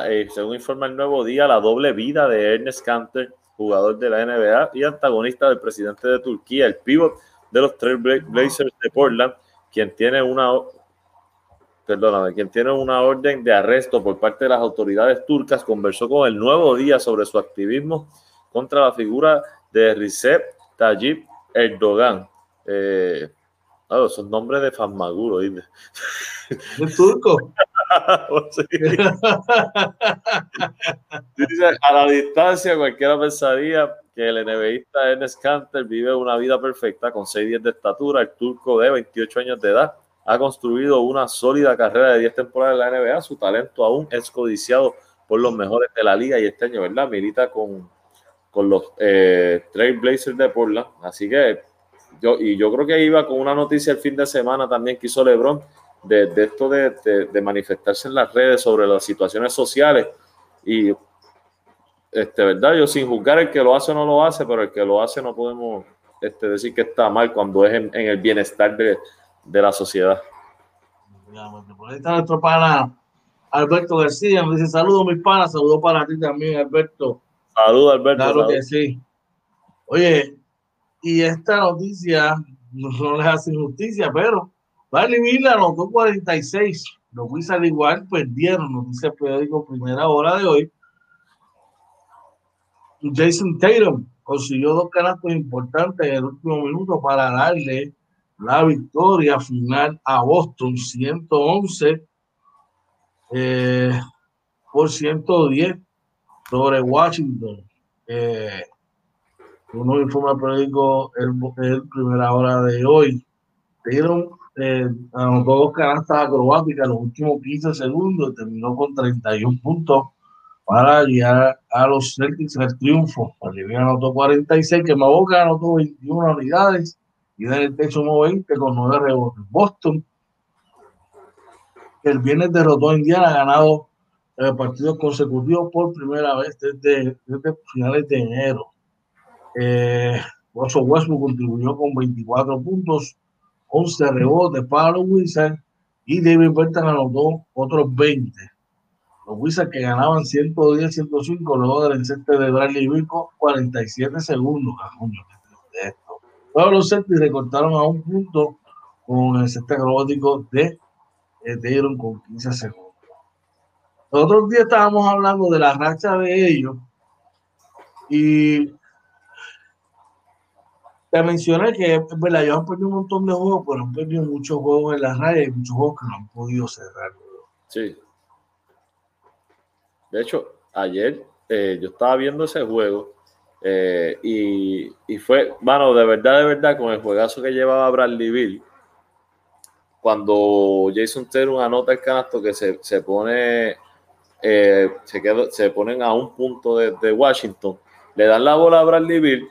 eh, según informa el Nuevo Día, la doble vida de Ernest Canter, jugador de la NBA y antagonista del presidente de Turquía, el pivot de los Trail Blazers de Portland, quien tiene una perdóname, quien tiene una orden de arresto por parte de las autoridades turcas, conversó con el Nuevo Día sobre su activismo contra la figura de Recep Tayyip Erdogan. Eh, claro, son nombres de Fasmaguro, ¿viste? ¿Es turco? a la distancia, cualquiera pensaría que el NBAista Ernest Canter vive una vida perfecta con 6 de estatura. El turco de 28 años de edad ha construido una sólida carrera de 10 temporadas en la NBA. Su talento aún es codiciado por los mejores de la liga y este año, ¿verdad? Milita con, con los eh, Trail Blazers de Portland. Así que yo, y yo creo que iba con una noticia el fin de semana también que hizo LeBron de, de esto de, de, manifestarse en las redes sobre las situaciones sociales. Y, este, ¿verdad? Yo sin juzgar el que lo hace o no lo hace, pero el que lo hace no podemos este, decir que está mal cuando es en, en el bienestar de, de la sociedad. Por ahí está nuestro pana Alberto García, me dice saludos mis panas, saludos para ti también Alberto. Saludos Alberto. Claro que sí. Oye, y esta noticia no, les hace justicia, pero Barley Villa anotó 46. Los Wizards igual perdieron, nos dice el periódico Primera Hora de hoy. Jason Tatum consiguió dos canastos importantes en el último minuto para darle la victoria final a Boston 111 eh, por 110 sobre Washington. Eh, uno informa el periódico el, primera hora de hoy. Dieron eh, anotó dos canastas acrobáticas en los últimos 15 segundos terminó con 31 puntos para guiar a los Celtics al triunfo. Olivia anotó 46, que Maboca anotó 21 unidades y en el techo 20 con 9 rebotes. Boston, el viernes derrotó a Indiana, ha ganado eh, partidos consecutivos por primera vez desde, finales de enero. Eh, Westbrook contribuyó con 24 puntos, 11 rebotes para los Wizards y David Bertan anotó otros 20. Los Wizards que ganaban 110, 105 luego del enceste de Bradley Bill 47 segundos. Todos los Celtics recortaron a un punto con el set acrobático de Dayron con 15 segundos. Los otros días estábamos hablando de la racha de ellos y te mencioné que es verdad, ellos han perdido un montón de juegos, pero han perdido muchos juegos en la raya y muchos juegos que no han podido cerrar. Sí. De hecho, ayer eh, yo estaba viendo ese juego eh, y, fue, bueno, de verdad, de verdad, con el juegazo que llevaba Bradley Bill, cuando Jason Taylor anota el canasto que se, se pone, eh, se, quedó, se ponen a un punto de, Washington, le dan la bola a Bradley Bill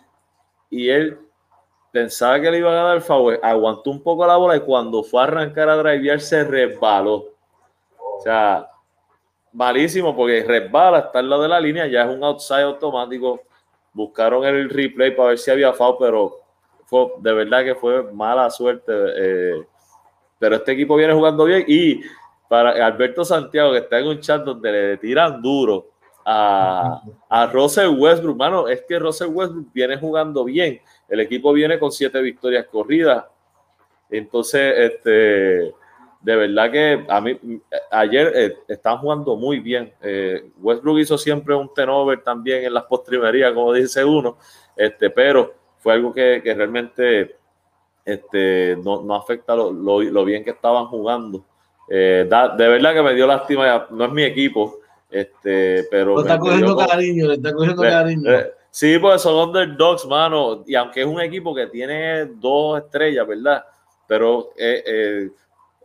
y él pensaba que le iban a dar el favor, aguantó un poco la bola y cuando fue a arrancar a drivear se resbaló. O sea, malísimo porque resbala, está al lado de la línea, ya es un outside automático buscaron el replay para ver si había foul, pero fue, de verdad que fue mala suerte. Eh, pero este equipo viene jugando bien y para Alberto Santiago, que está en un chat donde le tiran duro a, a Russell Westbrook, mano, es que Russell Westbrook viene jugando bien. El equipo viene con siete victorias corridas. Entonces, este de verdad que a mí ayer eh, están jugando muy bien. Eh, Westbrook hizo siempre un tenover también en las postrimerías, como dice uno, este, pero fue algo que, realmente este, no, afecta lo, bien que estaban jugando. Eh, de verdad que me dio lástima, no es mi equipo, este, pero... Le está cogiendo cariño, le está cogiendo cariño. sí, pues son underdogs, mano, y aunque es un equipo que tiene dos estrellas, ¿verdad? Pero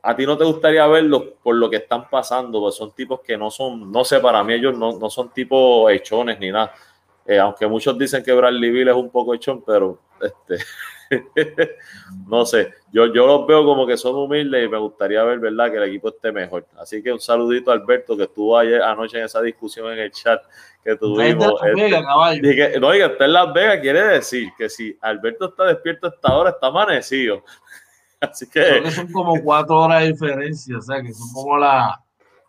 a ti no te gustaría verlos por lo que están pasando, pues son tipos que no son, no sé, para mí ellos no, no son tipos hechones ni nada. Eh, aunque muchos dicen que Bradley Bill es un poco hechón, pero este, no sé, yo, yo los veo como que son humildes y me gustaría ver, ¿verdad?, que el equipo esté mejor. Así que un saludito a Alberto, que estuvo ayer anoche en esa discusión en el chat que tuvimos. Este, no, diga, está en Las Vegas, quiere decir que si Alberto está despierto hasta ahora, está amanecido. Así que... son como cuatro horas de diferencia, o sea que son como la,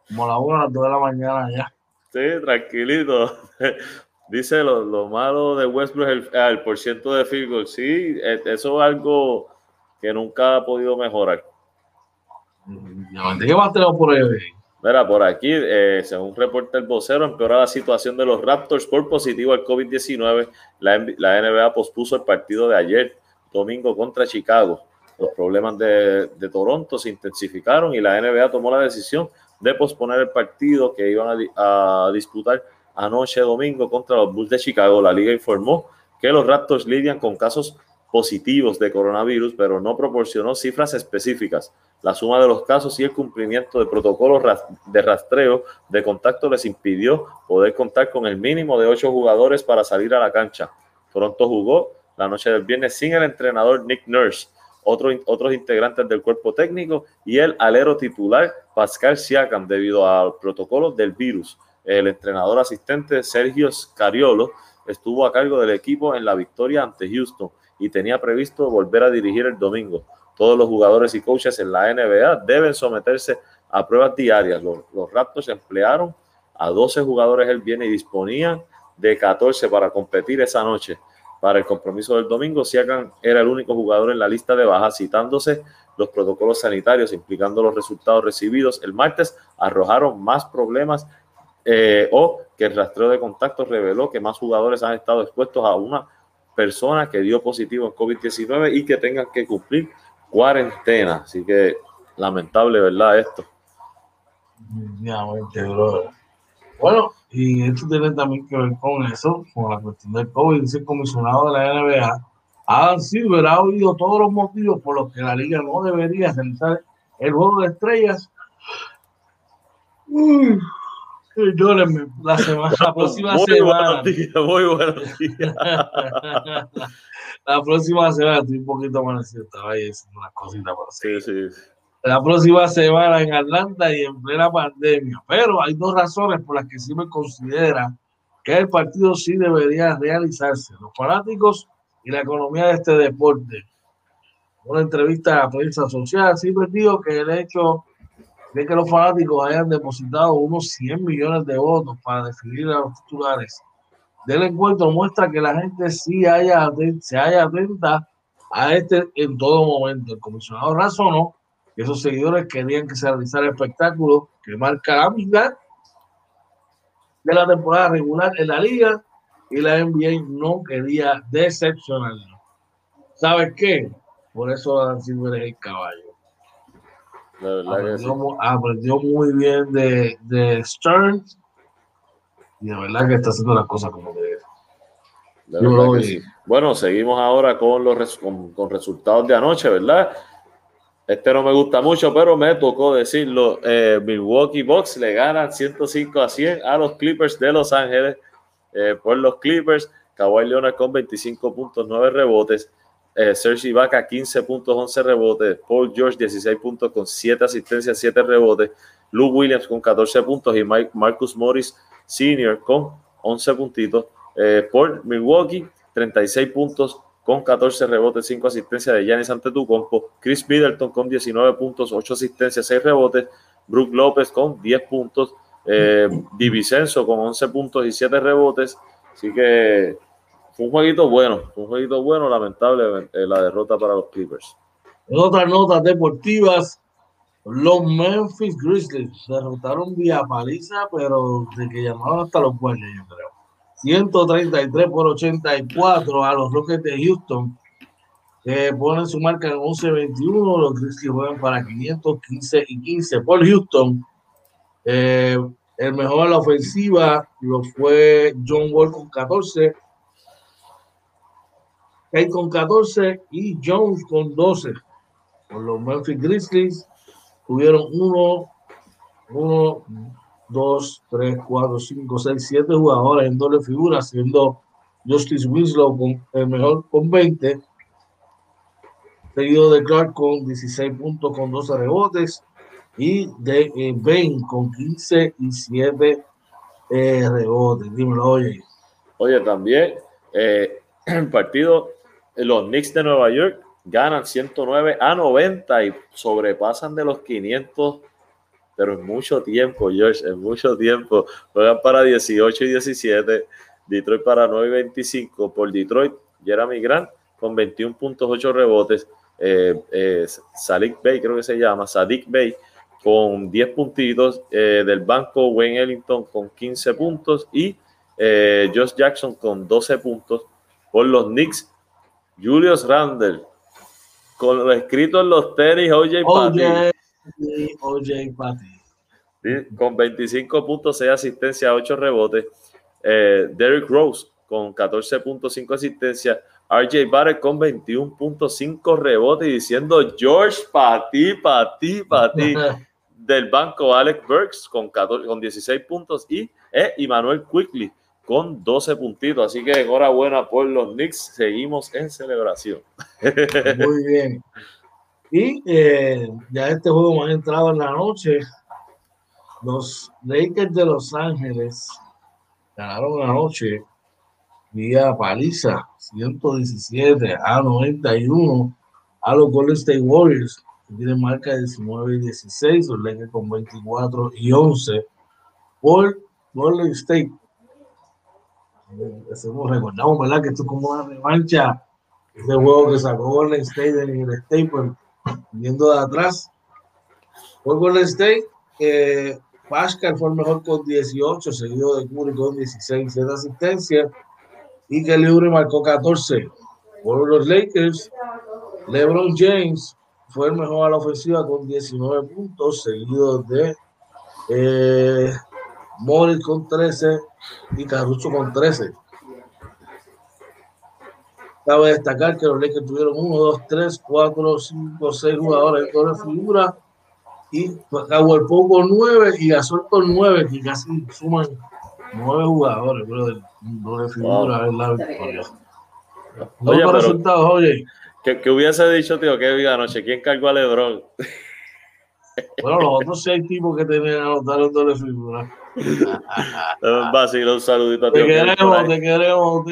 como la una, las dos de la mañana ya. Sí, tranquilito. Dice lo, malo de Westbrook el, el por ciento de field goal. Sí, e, eso es algo que nunca ha podido mejorar. ¿Qué más tenemos por ahí? Mira, por aquí, eh, según reporta el vocero, empeora la situación de los Raptors por positivo al COVID-19. La, NBA pospuso el partido de ayer, domingo, contra Chicago. Los problemas de, Toronto se intensificaron y la NBA tomó la decisión de posponer el partido que iban a, a disputar anoche domingo contra los Bulls de Chicago. La liga informó que los Raptors lidian con casos positivos de coronavirus, pero no proporcionó cifras específicas. La suma de los casos y el cumplimiento de protocolos de rastreo de contacto les impidió poder contar con el mínimo de ocho jugadores para salir a la cancha. Toronto jugó la noche del viernes sin el entrenador Nick Nurse, otros integrantes del cuerpo técnico y el alero titular Pascal Siakam debido al protocolo del virus. El entrenador asistente Sergio Scariolo estuvo a cargo del equipo en la victoria ante Houston y tenía previsto volver a dirigir el domingo. Todos los jugadores y coaches en la NBA deben someterse a pruebas diarias. Los, Raptors emplearon a 12 jugadores el viernes y disponían de 14 para competir esa noche. Para el compromiso del domingo, Siakam era el único jugador en la lista de bajas, citándose los protocolos sanitarios implicando los resultados recibidos el martes, arrojaron más problemas eh, o que el rastreo de contactos reveló que más jugadores han estado expuestos a una persona que dio positivo en COVID-19 y que tengan que cumplir cuarentena. Así que lamentable, ¿verdad? Esto. Bueno, y esto tiene también que ver con eso, con la cuestión del COVID. Dice el comisionado de la NBA, Adam Silver ha oído todos los motivos por los que la liga no debería realizar el juego de estrellas. Perdónenme, la, semana, la próxima muy semana. muy buenos días. la próxima semana, estoy un poquito amanecido, estaba ahí haciendo unas cositas por sí, sí. La próxima semana en Atlanta y en plena pandemia. Pero hay dos razones por las que sí me considera que el partido sí debería realizarse. Los fanáticos y la economía de este deporte. Una entrevista a la prensa social, sí me digo que el hecho de que los fanáticos hayan depositado unos 100 millones de votos para definir a los titulares del encuentro muestra que la gente sí haya, se haya atenta a este en todo momento. El comisionado razonó que esos seguidores querían que se realizara el espectáculo que marca la mitad de la temporada regular en la liga y la NBA no quería decepcionarlo. ¿Sabes qué? Por eso Adam Silver es el caballo aprendió, muy bien de, de Stern y de verdad que está haciendo las cosas como debe. Bueno, seguimos ahora con los con, resultados de anoche, ¿verdad? Este no me gusta mucho, pero me tocó decirlo. Eh, Milwaukee Bucks le ganan 105 a 100 a los Clippers de Los Ángeles. Eh, por los Clippers, Kawhi Leonard con 25 puntos, 9 rebotes. Eh, Serge Ibaka 15 puntos, 11 rebotes. Paul George 16 puntos con 7 asistencias, 7 rebotes. Luke Williams con 14 puntos y Mike, Marcus Morris Sr. con 11 puntitos. Eh, Milwaukee 36 puntos con 14 rebotes, 5 asistencias de Giannis Antetokounmpo. Chris Middleton con 19 puntos, 8 asistencias, 6 rebotes. Brook López con 10 puntos. Eh, Divicenzo con 11 puntos y 7 rebotes. Así que un jueguito bueno, un jueguito bueno, lamentable eh, la derrota para los Clippers. En otras notas deportivas, los Memphis Grizzlies derrotaron vía paliza, pero de que llamaron hasta los buenos, yo creo. 133 por 84 a los Rockets de Houston, que ponen su marca en 11-21. Los Grizzlies juegan para 515 y 15 por Houston. Eh, el mejor a la ofensiva lo fue John Wall con 14. Kate con 14 y Jones con 12. Por los Memphis Grizzlies tuvieron 1, 1, 2, 3, 4, 5, 6, 7 jugadores en doble figura, siendo Justice Winslow con el mejor con 20, seguido de Clark con 16 puntos con 12 rebotes y de eh, Ben con 15 y 7 eh, rebotes. Dímelo, oye. Oye, también eh, el partido los Knicks de Nueva York ganan 109 a 90 y sobrepasan de los 500, pero en mucho tiempo, George, en mucho tiempo. Juegan para 18 y 17, Detroit para 9 y 25. Por Detroit, Jeremy Grant con 21.8 rebotes. Eh, eh, Sadiq Bay, creo que se llama, Sadiq Bay con 10 puntitos. Eh, del banco, Wayne Ellington con 15 puntos y eh, Josh Jackson con 12 puntos. Por los Knicks, Julius Randle con lo escrito en los tenis, OJ Patty. OJ Patty. con 25 puntos, 6 asistencias, 8 rebotes. Eh, Derrick Rose con 14.5 asistencias. RJ Barrett con 21.5 rebotes y diciendo George, ti, para ti. Del banco Alex Burks con, 14, con 16 puntos y eh, Emmanuel Quickly con 12 puntitos. Así que enhorabuena por los Knicks. Seguimos en celebración. Muy bien. Y eh, ya este juego hemos entrado en la noche. Los Lakers de Los Ángeles ganaron anoche vía paliza 117 a 91 a los Golden State Warriors que tienen marca 19 y 16 los Lakers con 24 y 11 por Golden State hacemos, recordamos verdad que esto es como una revancha ese juego que sacó Golden State en el Staples viendo de atrás por Golden State eh, Pascal fue el mejor con 18 seguido de Curry con 16 de asistencia y que Libre marcó 14. Por los Lakers, LeBron James fue el mejor a la ofensiva con 19 puntos, seguido de eh, Morris con 13 y Caruso con 13. Cabe destacar que los Lakers tuvieron 1, 2, 3, 4, 5, 6 jugadores en doble figura y el poco 9 y Gasol con 9, que casi suman 9 jugadores, brother doble figura wow. la victoria. No oye, pero, resultados, oye. ¿qué, ¿Qué, hubiese dicho, tío, que diga anoche? ¿Quién cargó a Lebron? Bueno, los otros seis tipos que tenían anotaron doble figura. Vacilo, un saludito a ti. Te queremos, te queremos,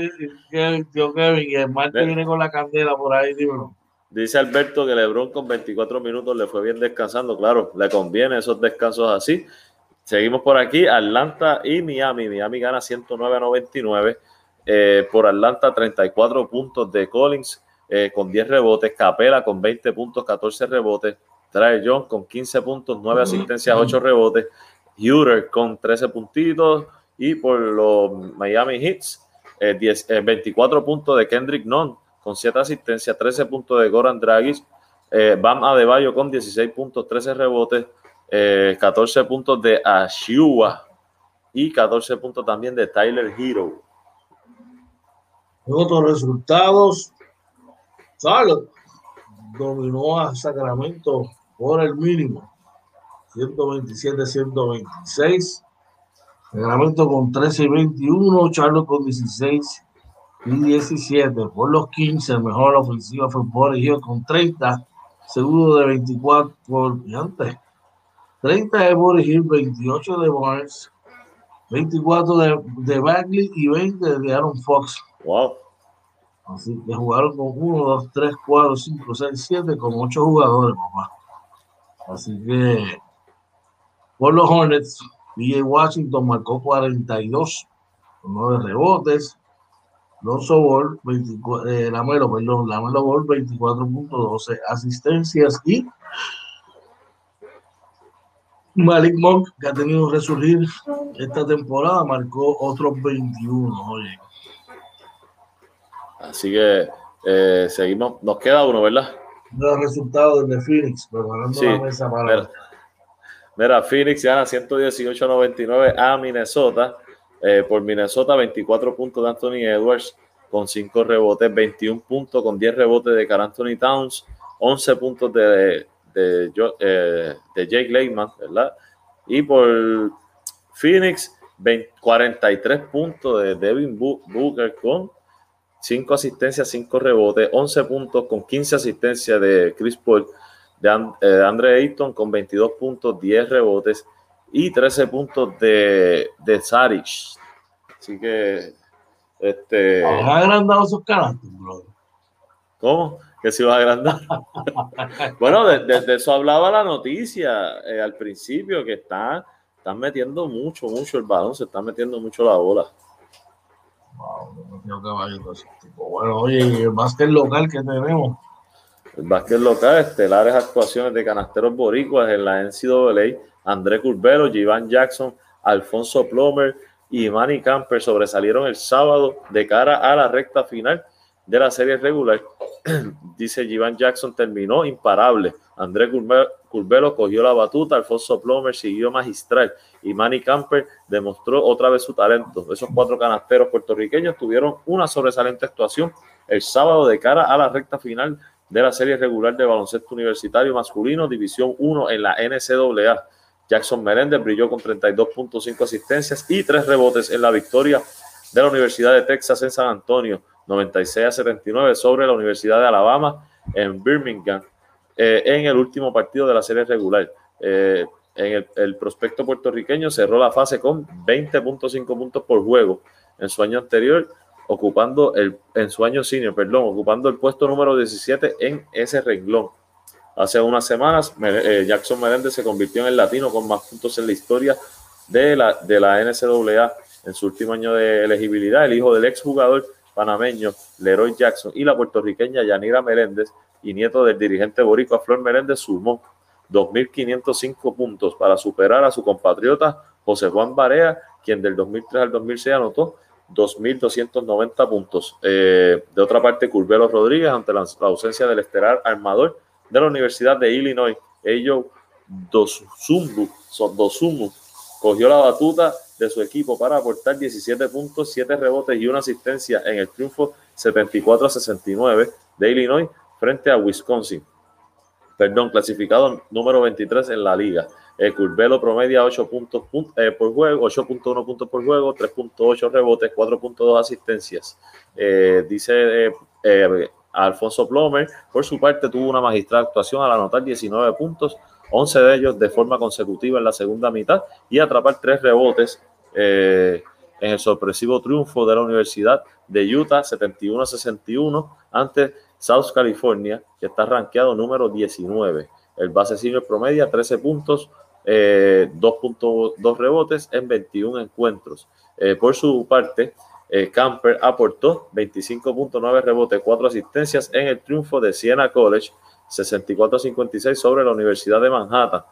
tío Kevin. Y el martes viene con la candela por ahí, dímelo. Dice Alberto que Lebron con 24 minutos le fue bien descansando. Claro, le conviene esos descansos así. Seguimos por aquí, Atlanta y Miami. Miami gana 109 a 99. Eh, por Atlanta, 34 puntos de Collins eh, con 10 rebotes. Capela con 20 puntos, 14 rebotes. Trae John con 15 puntos, 9 asistencias, 8 rebotes. Huter con 13 puntitos. Y por los Miami Hits, eh, 10, 24 puntos de Kendrick Nunn con 7 asistencias, 13 puntos de Goran Dragis. Bam Adebayo con 16 puntos, 13 rebotes eh, 14 puntos de Ashua y 14 puntos también de Tyler Hero. Otros resultados, Charlotte dominó a Sacramento por el mínimo, 127-126. Sacramento con 13 y 21, Charlotte con 16 y 17. Por los 15, mejor ofensiva fue Boris Hill con 30, segundo de 24 por antes. 30 de Boris Hill, 28 de Barnes, 24 de, de Bagley y 20 de Aaron Fox. Wow. Así que jugaron con 1, 2, 3, 4, 5, 6, 7, con 8 jugadores, mamá. Así que por los Hornets, BJ Washington marcó 42 con 9 rebotes. Lonzo Ball, 24, eh, Lamelo, perdón, Lamelo Ball, 24.12 asistencias y Malik Monk, que ha tenido un resurgir esta temporada, marcó otros 21. Oye. Así que eh, seguimos, nos queda uno, ¿verdad? Los resultados de Phoenix, preparando sí, la mesa para. Mira Phoenix gana 118-99 a Minnesota. Eh, por Minnesota, 24 puntos de Anthony Edwards con 5 rebotes, 21 puntos con 10 rebotes de Carl Anthony Towns, 11 puntos de de, eh, Jake Lehman, ¿verdad? Y por Phoenix, 20, 43 puntos de Devin Booker con 5 asistencias, 5 rebotes, 11 puntos con 15 asistencias de Chris Paul, de, And, eh, de Andre Ayton con 22 puntos, 10 rebotes y 13 puntos de, de Saric. Así que, este. Agrandado sus carácter, bro. ¿Cómo? que se iba a agrandar. bueno, de, eso hablaba la noticia eh, al principio, que están, están metiendo mucho, mucho el balón, se está metiendo mucho la bola. Bueno, oye, el básquet local que tenemos. El básquet local, estelares actuaciones de canasteros boricuas en la NCAA, André Curbelo, Jivan Jackson, Alfonso Plomer y Manny Camper sobresalieron el sábado de cara a la recta final de la serie regular. Dice Jivan Jackson terminó imparable. André Curbelo cogió la batuta, Alfonso Plomer siguió magistral y Manny Camper demostró otra vez su talento. Esos cuatro canasteros puertorriqueños tuvieron una sobresaliente actuación el sábado de cara a la recta final de la serie regular de baloncesto universitario masculino, División 1 en la NCAA. Jackson Meléndez brilló con 32.5 asistencias y tres rebotes en la victoria de la Universidad de Texas en San Antonio, 96 a 79 sobre la Universidad de Alabama en Birmingham eh, en el último partido de la serie regular. Eh, en el, prospecto puertorriqueño cerró la fase con 20.5 puntos por juego en su año anterior, ocupando el, en su año senior, perdón, ocupando el puesto número 17 en ese renglón. Hace unas semanas, eh, Jackson Meléndez se convirtió en el latino con más puntos en la historia de la, de la NCAA en su último año de elegibilidad. El hijo del exjugador panameño Leroy Jackson y la puertorriqueña Yanira Meléndez y nieto del dirigente boricua Flor Meléndez sumó 2.505 puntos para superar a su compatriota José Juan Barea, quien del 2003 al 2006 anotó 2.290 puntos. Eh, de otra parte, Curvelo Rodríguez, ante la, ausencia del estelar armador de la Universidad de Illinois, Ello Dosumu, cogió la batuta de su equipo para aportar 17 puntos, 7 rebotes y una asistencia en el triunfo 74 a 69 de Illinois frente a Wisconsin. Perdón, clasificado número 23 en la liga. El Curvelo promedia 8 puntos eh, por juego, 8.1 puntos por juego, 3.8 rebotes, 4.2 asistencias. Eh, dice eh, Alfonso Plomer, por su parte, tuvo una magistral actuación al anotar 19 puntos, 11 de ellos de forma consecutiva en la segunda mitad y atrapar 3 rebotes en el sorpresivo triunfo de la Universidad de Utah 71-61 ante South California, que está rankeado número 19. El base senior promedia 13 puntos, 2.2 eh, rebotes en 21 encuentros. Eh, por su parte, eh, Camper aportó 25.9 rebotes, 4 asistencias en el triunfo de Siena College, 64-56 sobre la Universidad de Manhattan.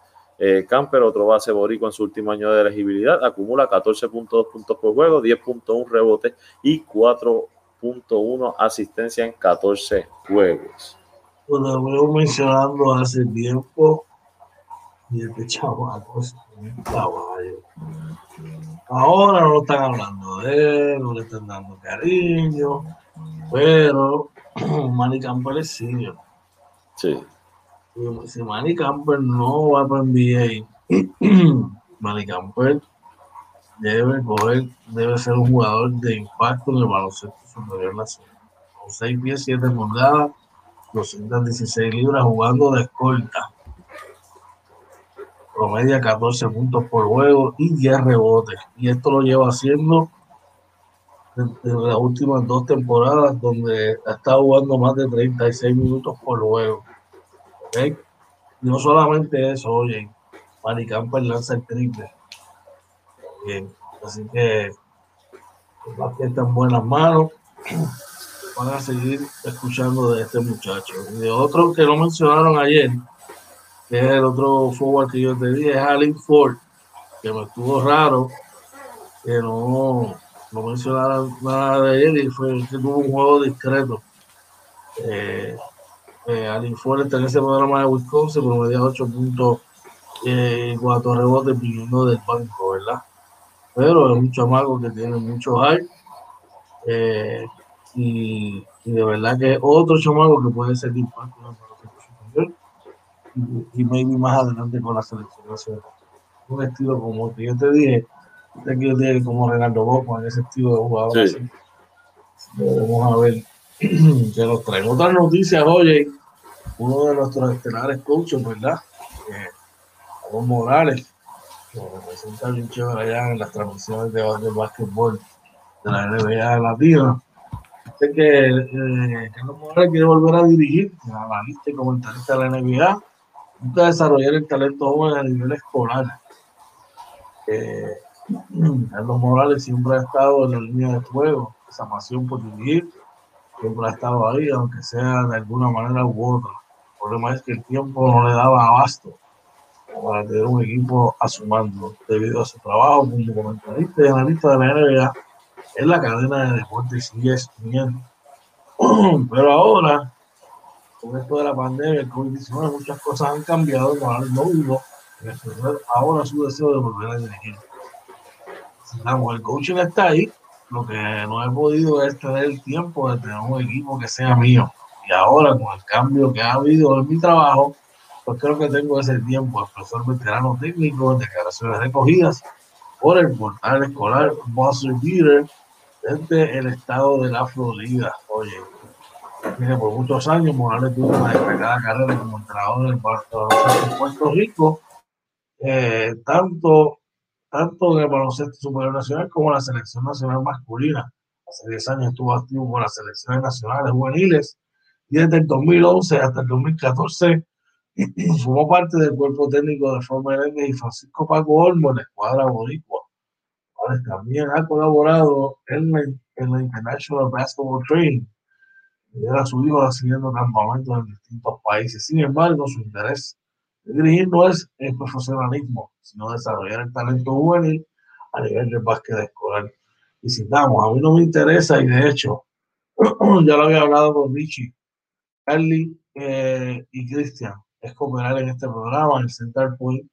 Camper, otro base borico en su último año de elegibilidad, acumula 14.2 puntos por juego, 10.1 rebotes y 4 uno asistencia en 14 juegos. Bueno, lo mencionando hace tiempo y este chavaco es un caballo. Ahora no lo están hablando de él, no le están dando cariño, pero Manny Camper es serio. Sí. Si Manny Camper no va para NBA, Manny Camper debe coger, debe ser un jugador de impacto en el baloncesto superior nacional. Con 6 pies, 7 pulgadas, 216 libras jugando de escolta. Promedia 14 puntos por juego y 10 rebotes. Y esto lo lleva haciendo en las últimas dos temporadas donde ha estado jugando más de 36 minutos por juego. No solamente eso, oye, Maricampa lanza el triple así que que está en buenas manos. Van a seguir escuchando de este muchacho. Y de otro que no mencionaron ayer, que es el otro forward que yo te dije, es Alin Ford, que me estuvo raro que no, no mencionaran nada de él y fue que tuvo un juego discreto. Eh, eh, Alin Ford está en ese programa de Wisconsin, promedia 8 puntos y 4 rebotes viniendo del banco, ¿verdad? pero es un chamaco que tiene mucho hype. Eh, y, de verdad que otro chamaco que puede ser impacto y, y maybe más adelante con la selección Un estilo como que yo te dije, este que tiene como Renato Boca en ese estilo de jugador. Sí. Vamos a ver que nos traen otras noticias. Oye, uno de nuestros estelares coaches, ¿verdad? Eh, Morales que representa bien chévere allá en las transmisiones de, de básquetbol de la NBA Latina. Sé que eh, Carlos Morales quiere volver a dirigir, analista y comentarista de la NBA, desarrollar el talento joven a nivel escolar. Eh, Carlos Morales siempre ha estado en la línea de juego, esa pasión por dirigir, siempre ha estado ahí, aunque sea de alguna manera u otra. El problema es que el tiempo no le daba abasto para tener un equipo a su mando debido a su trabajo como comentarista y analista de la NBA en la cadena de deportes y ESPN. Pero ahora, con esto de la pandemia, el COVID-19, muchas cosas han cambiado. No dudo ahora su deseo de volver a dirigir. el coaching está ahí. Lo que no he podido es tener el tiempo de tener un equipo que sea mío. Y ahora, con el cambio que ha habido en mi trabajo, pues creo que tengo ese tiempo, profesor veterano técnico, declaraciones recogidas por el portal escolar Buster Peter desde el estado de la Florida. Oye, mire, por muchos años Morales tuvo una destacada carrera como entrenador del baloncesto de Puerto Rico, eh, tanto, tanto en el baloncesto superior nacional como en la selección nacional masculina. Hace 10 años estuvo activo con las selecciones nacionales juveniles y desde el 2011 hasta el 2014 Formó parte del cuerpo técnico de Forma y Francisco Paco Olmo en la escuadra boricua. También ha colaborado en la, International Basketball Training. Era su hijo haciendo campamentos en distintos países. Sin embargo, su interés de dirigir no es el profesionalismo, sino desarrollar el talento juvenil a nivel del básquet escolar. Y citamos, a mí no me interesa, y de hecho, ya lo había hablado con Richie, Carly eh, y Cristian, es cooperar en este programa, en Center Point,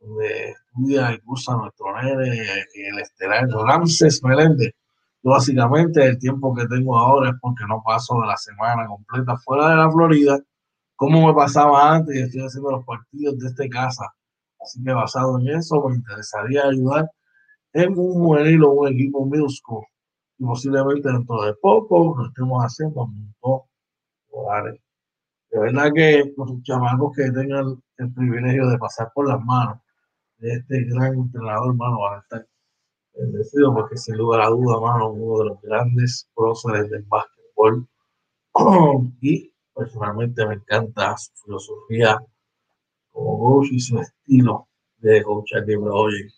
donde estudia y cursa nuestro nene, el estelar Ramses Meléndez. Básicamente el tiempo que tengo ahora es porque no paso de la semana completa fuera de la Florida, como me pasaba antes, y estoy haciendo los partidos de esta casa. Así que basado en eso, me interesaría ayudar en un juvenil o un equipo middle Y posiblemente dentro de poco lo estemos haciendo un montón de verdad que los chamacos que tengan el privilegio de pasar por las manos de este gran entrenador, hermano, van a estar bendecidos porque sin lugar a duda, mano, uno de los grandes próceres del básquetbol. y personalmente me encanta su filosofía como coach y su estilo de coachar de hoy.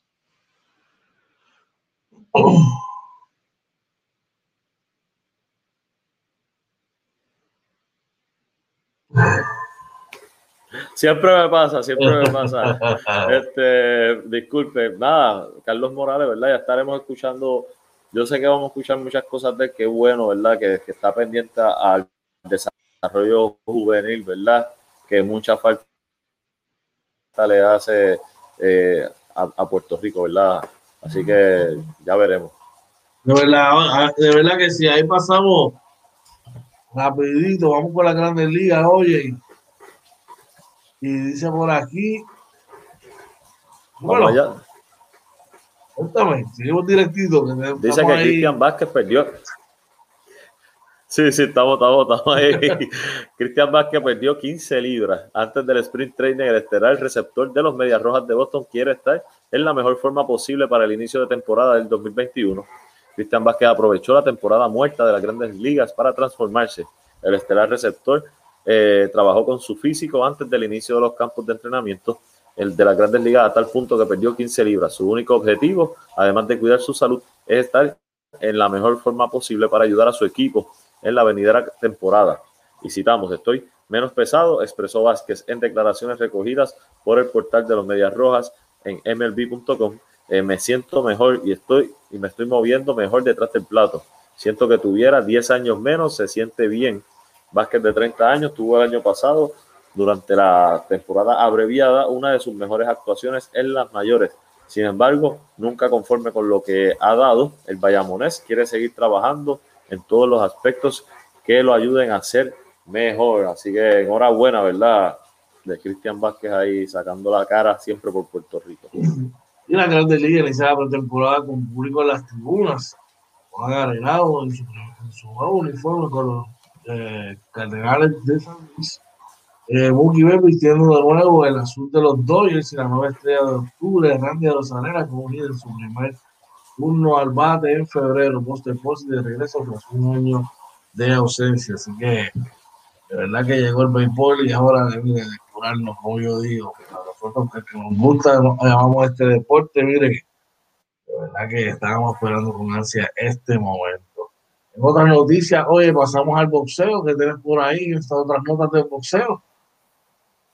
Siempre me pasa, siempre me pasa. Este, disculpe, nada, Carlos Morales, ¿verdad? Ya estaremos escuchando, yo sé que vamos a escuchar muchas cosas de que bueno, ¿verdad? Que, está pendiente al desarrollo juvenil, ¿verdad? Que mucha falta le hace eh, a, Puerto Rico, ¿verdad? Así que ya veremos. De verdad, de verdad que si ahí pasamos rapidito, vamos con la grandes ligas, oye. Y dice por aquí. Bueno, ya. Cuéntame, seguimos directito. dice que Cristian Vázquez perdió. Sí, sí, estamos, estamos, estamos ahí. Cristian Vázquez perdió 15 libras antes del sprint training. El estelar receptor de los Medias Rojas de Boston quiere estar en la mejor forma posible para el inicio de temporada del 2021. Cristian Vázquez aprovechó la temporada muerta de las grandes ligas para transformarse. El estelar receptor eh, trabajó con su físico antes del inicio de los campos de entrenamiento el de las grandes ligas a tal punto que perdió 15 libras. Su único objetivo, además de cuidar su salud, es estar en la mejor forma posible para ayudar a su equipo en la venidera temporada. Y citamos, estoy menos pesado, expresó Vázquez en declaraciones recogidas por el portal de los Medias Rojas en mlb.com eh, me siento mejor y estoy y me estoy moviendo mejor detrás del plato. Siento que tuviera 10 años menos, se siente bien. Vázquez de 30 años tuvo el año pasado, durante la temporada abreviada, una de sus mejores actuaciones en las mayores. Sin embargo, nunca conforme con lo que ha dado, el Bayamonés quiere seguir trabajando en todos los aspectos que lo ayuden a ser mejor. Así que enhorabuena, ¿verdad? De Cristian Vázquez ahí sacando la cara siempre por Puerto Rico y la Grande Liga iniciaba la pretemporada con público en las tribunas. Juan Arenado en su, en su nuevo uniforme con los eh, Cardenales de San Luis. Eh, Mookie Betts vistiendo de nuevo el azul de los Dodgers y la nueva estrella de octubre, Randy de los como líder en su primer turno al bate en febrero. Buster Posey de regreso tras un año de ausencia. Así que de verdad que llegó el béisbol y es hora de, de curarnos, como yo digo. A nosotros que, nos gusta, llamamos este deporte, mire, de verdad que estábamos esperando con ansia este momento. En otras noticias, oye, pasamos al boxeo, que tienes por ahí, estas otras notas de boxeo.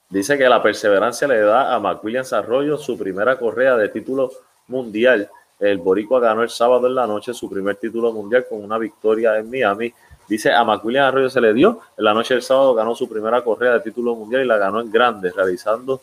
Dice que la perseverancia le da a McWilliams Arroyo su primera correa de título mundial. El Boricua ganó el sábado en la noche su primer título mundial con una victoria en Miami. Dice a McWilliams Arroyo se le dio. En la noche del sábado ganó su primera correa de título mundial y la ganó en grande, realizando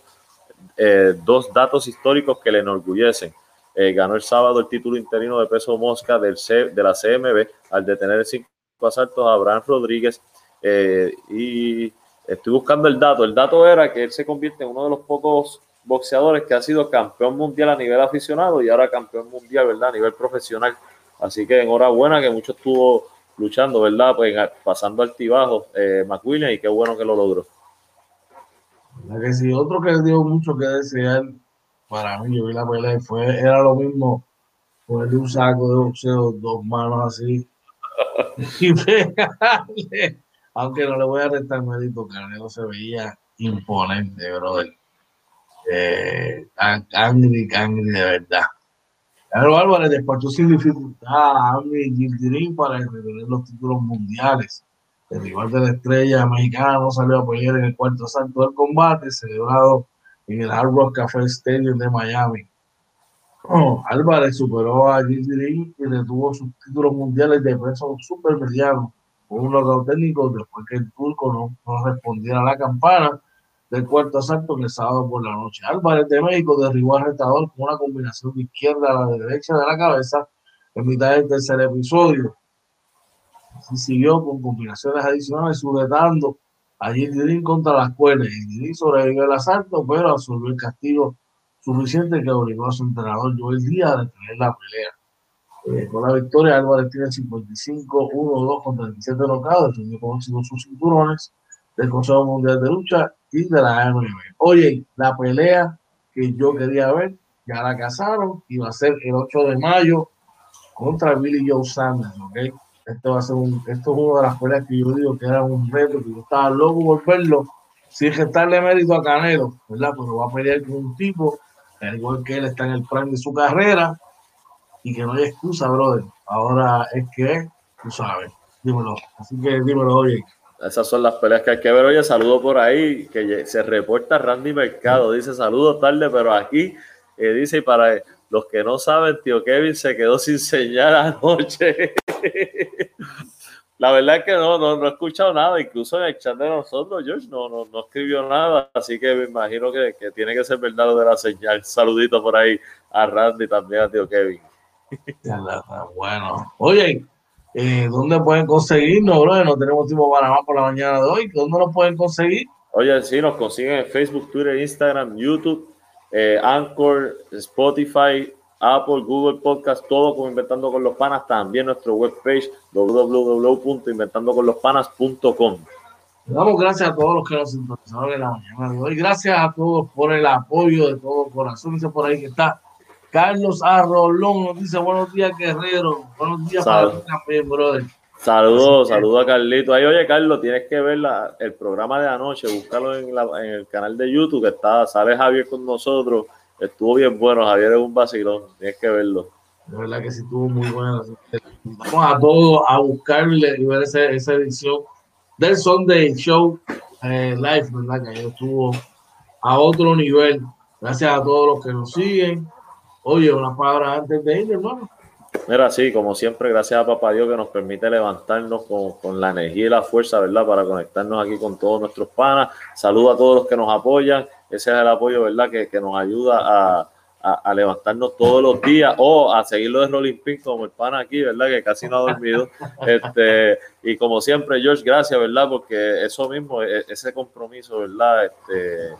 eh, dos datos históricos que le enorgullecen. Eh, ganó el sábado el título interino de peso mosca del C, de la CMB al detener cinco asaltos a Abraham Rodríguez eh, y Estoy buscando el dato. El dato era que él se convierte en uno de los pocos boxeadores que ha sido campeón mundial a nivel aficionado y ahora campeón mundial, ¿verdad? A nivel profesional. Así que enhorabuena que mucho estuvo luchando, ¿verdad? Pues pasando altibajos eh, McWilliams y qué bueno que lo logró. que si otro que dio mucho que desear para mí, yo vi la pelea fue, era lo mismo ponerle un saco de boxeo, dos manos así y pegarle aunque no le voy a restar mérito, Canelo se veía imponente, brother. Eh, angry, angry de verdad. Carlos Álvarez despachó sin dificultad a Andy Gildirín para retener los títulos mundiales. El rival de la estrella mexicana no salió a pelear en el cuarto asalto del combate, celebrado en el Hard Rock Café Stadium de Miami. Oh, Álvarez superó a Gildirín y retuvo sus títulos mundiales de peso super mediano un logro técnico después que el turco no, no, respondiera a la campana del cuarto asalto que el sábado por la noche. Álvarez de México derribó al retador con una combinación de izquierda a la derecha de la cabeza en mitad del tercer episodio. Así siguió con combinaciones adicionales sujetando a Gildirín contra las cuerdas. Gildirín sobrevivió al asalto, pero absorbió el castigo suficiente que obligó a su entrenador Joel Díaz a detener la pelea. Eh, con la victoria, Álvarez tiene 55, 1, 2 con 37 nocados, defendió con sus cinturones del Consejo Mundial de Lucha y de la AMB. Oye, la pelea que yo quería ver, ya la casaron y va a ser el 8 de mayo contra Billy Joe Sanders, ¿ok? Esto va a ser un, esto es una de las peleas que yo digo que era un reto, que yo estaba loco por verlo, sin gestarle mérito a Canelo, ¿verdad? Pero va a pelear con un tipo, al igual que él está en el prime de su carrera, y que no hay excusa, brother. Ahora es que, tú sabes, dímelo. Así que dímelo, oye. Esas son las peleas que hay que ver. Oye, saludo por ahí, que se reporta Randy Mercado. Dice saludos tarde, pero aquí eh, dice, y para los que no saben, tío Kevin se quedó sin señal anoche. La verdad es que no, no, no, he escuchado nada, incluso en el chat de nosotros, George no, no, no escribió nada, así que me imagino que, que tiene que ser verdad lo de la señal. Saludito por ahí a Randy también, a tío Kevin. Bueno, oye, eh, ¿dónde pueden conseguirnos, bro? No tenemos tiempo para más por la mañana de hoy. ¿Dónde nos pueden conseguir? Oye, sí, nos consiguen en Facebook, Twitter, Instagram, YouTube, eh, Anchor, Spotify, Apple, Google Podcast, todo como Inventando con los Panas. También nuestro webpage www.inventandoconlospanas.com. Damos gracias a todos los que nos sintonizaron en la mañana de hoy. Gracias a todos por el apoyo de todo corazón. Dice por ahí que está Carlos Arrolón nos dice buenos días, guerrero. Buenos días para café, brother. Saludos, saludos a Carlito. Ahí, oye, Carlos, tienes que ver el programa de anoche, búscalo en, el canal de YouTube, que está, sale Javier con nosotros. Estuvo bien bueno, Javier es un vacilón, tienes que verlo. De verdad que sí estuvo muy bueno. Vamos a todos a buscarle y ver esa, esa edición del Sunday Show eh, Live, ¿verdad? Que estuvo a otro nivel. Gracias a todos los que nos siguen. Oye, una palabra antes de ir, hermano. Mira, sí, como siempre, gracias a Papá Dios que nos permite levantarnos con, la energía y la fuerza, ¿verdad? Para conectarnos aquí con todos nuestros panas. Saludo a todos los que nos apoyan. Ese es el apoyo, ¿verdad? Que, nos ayuda a, levantarnos todos los días o a seguirlo de Rolling Pin como el pana aquí, ¿verdad? Que casi no ha dormido. Este, y como siempre, George, gracias, ¿verdad? Porque eso mismo, e, ese compromiso, ¿verdad? Este,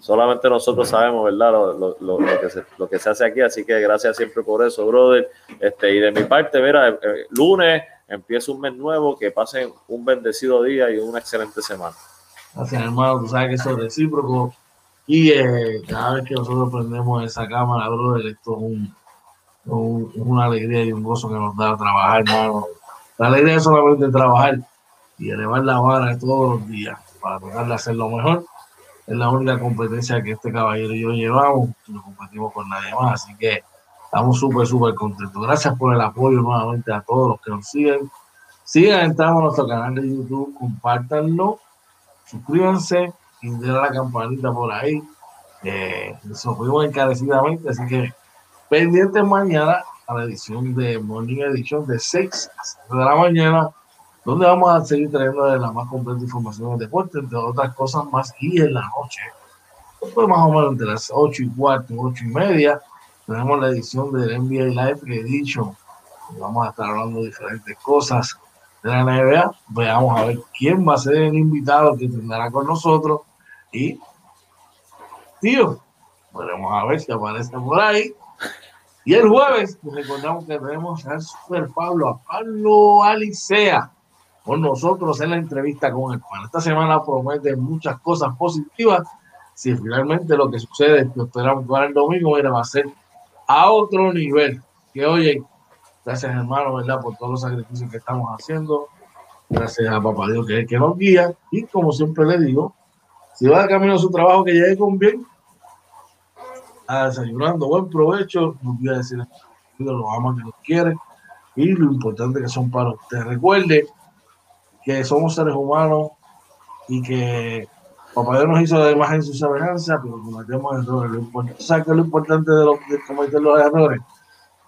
solamente nosotros sabemos, ¿verdad? Lo, lo, que se, lo, que se, hace aquí, así que gracias siempre por eso, brother. Este, y de mi parte, mira, eh, eh, lunes empieza un mes nuevo, que pasen un bendecido día y una excelente semana. Gracias, hermano, tú sabes que eso es recíproco. Y eh, cada vez que nosotros prendemos esa cámara, brother, esto es un, una alegría y un gozo que nos da trabajar, hermano. La alegría es solamente trabajar y elevar la vara todos los días para tratar de hacer lo mejor. Es la única competencia que este caballero y yo llevamos, no competimos con nadie más, así que estamos súper, súper contentos. Gracias por el apoyo nuevamente a todos los que nos siguen. Sigan entrando a nuestro canal de YouTube, compártanlo, suscríbanse y den la campanita por ahí. Eh, nos fuimos encarecidamente, así que pendientes mañana a la edición de Morning Edition de 6 a 7 de la mañana, donde vamos a seguir trayendo la más completa información del deporte, entre otras cosas más, y en la noche, pues más o menos entre las 8 y cuarto, 8 y media, tenemos la edición del NBA Live Edition, vamos a estar hablando de diferentes cosas de la NBA, veamos a ver quién va a ser el invitado que tendrá con nosotros, y tío, veremos a ver si aparece por ahí. Y el jueves, pues recordamos que tenemos al Super Pablo, a Pablo Alicea, con nosotros en la entrevista con el pan. Esta semana promete muchas cosas positivas. Si finalmente lo que sucede, que esperamos para el domingo, mira, va a ser a otro nivel. Que oye, gracias hermano, ¿verdad? Por todos los sacrificios que estamos haciendo. Gracias a Papá Dios que es el que nos guía. Y como siempre le digo, si va de camino a su trabajo, que llegue con bien a desayunando. Buen provecho. No voy a decir, los aman que los quieren y lo importante que son para usted. Recuerde que somos seres humanos y que Papá Dios nos hizo de imagen su semejanza, pero cometemos errores. Lo importante, ¿Sabes qué es lo importante de, los, de cometer los errores?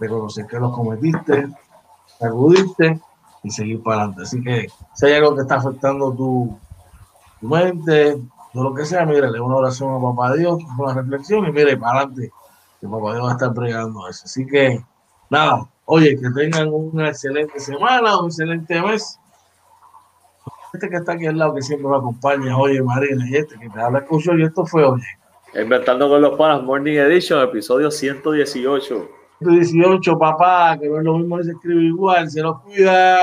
Reconocer que los cometiste, sacudiste y seguir para adelante. Así que si hay algo que está afectando tu, tu mente, de lo que sea, mire, le una oración a Papá Dios, una reflexión y mire, para adelante, que Papá Dios va a estar pregando eso. Así que, nada, oye, que tengan una excelente semana, un excelente mes. Este que está aquí al lado, que siempre me acompaña, oye, Marina, y este que te habla escucho, y esto fue, oye. Inventando con los panas, Morning Edition, episodio 118. 118, papá, que no es lo mismo, se escribe igual, se lo cuida.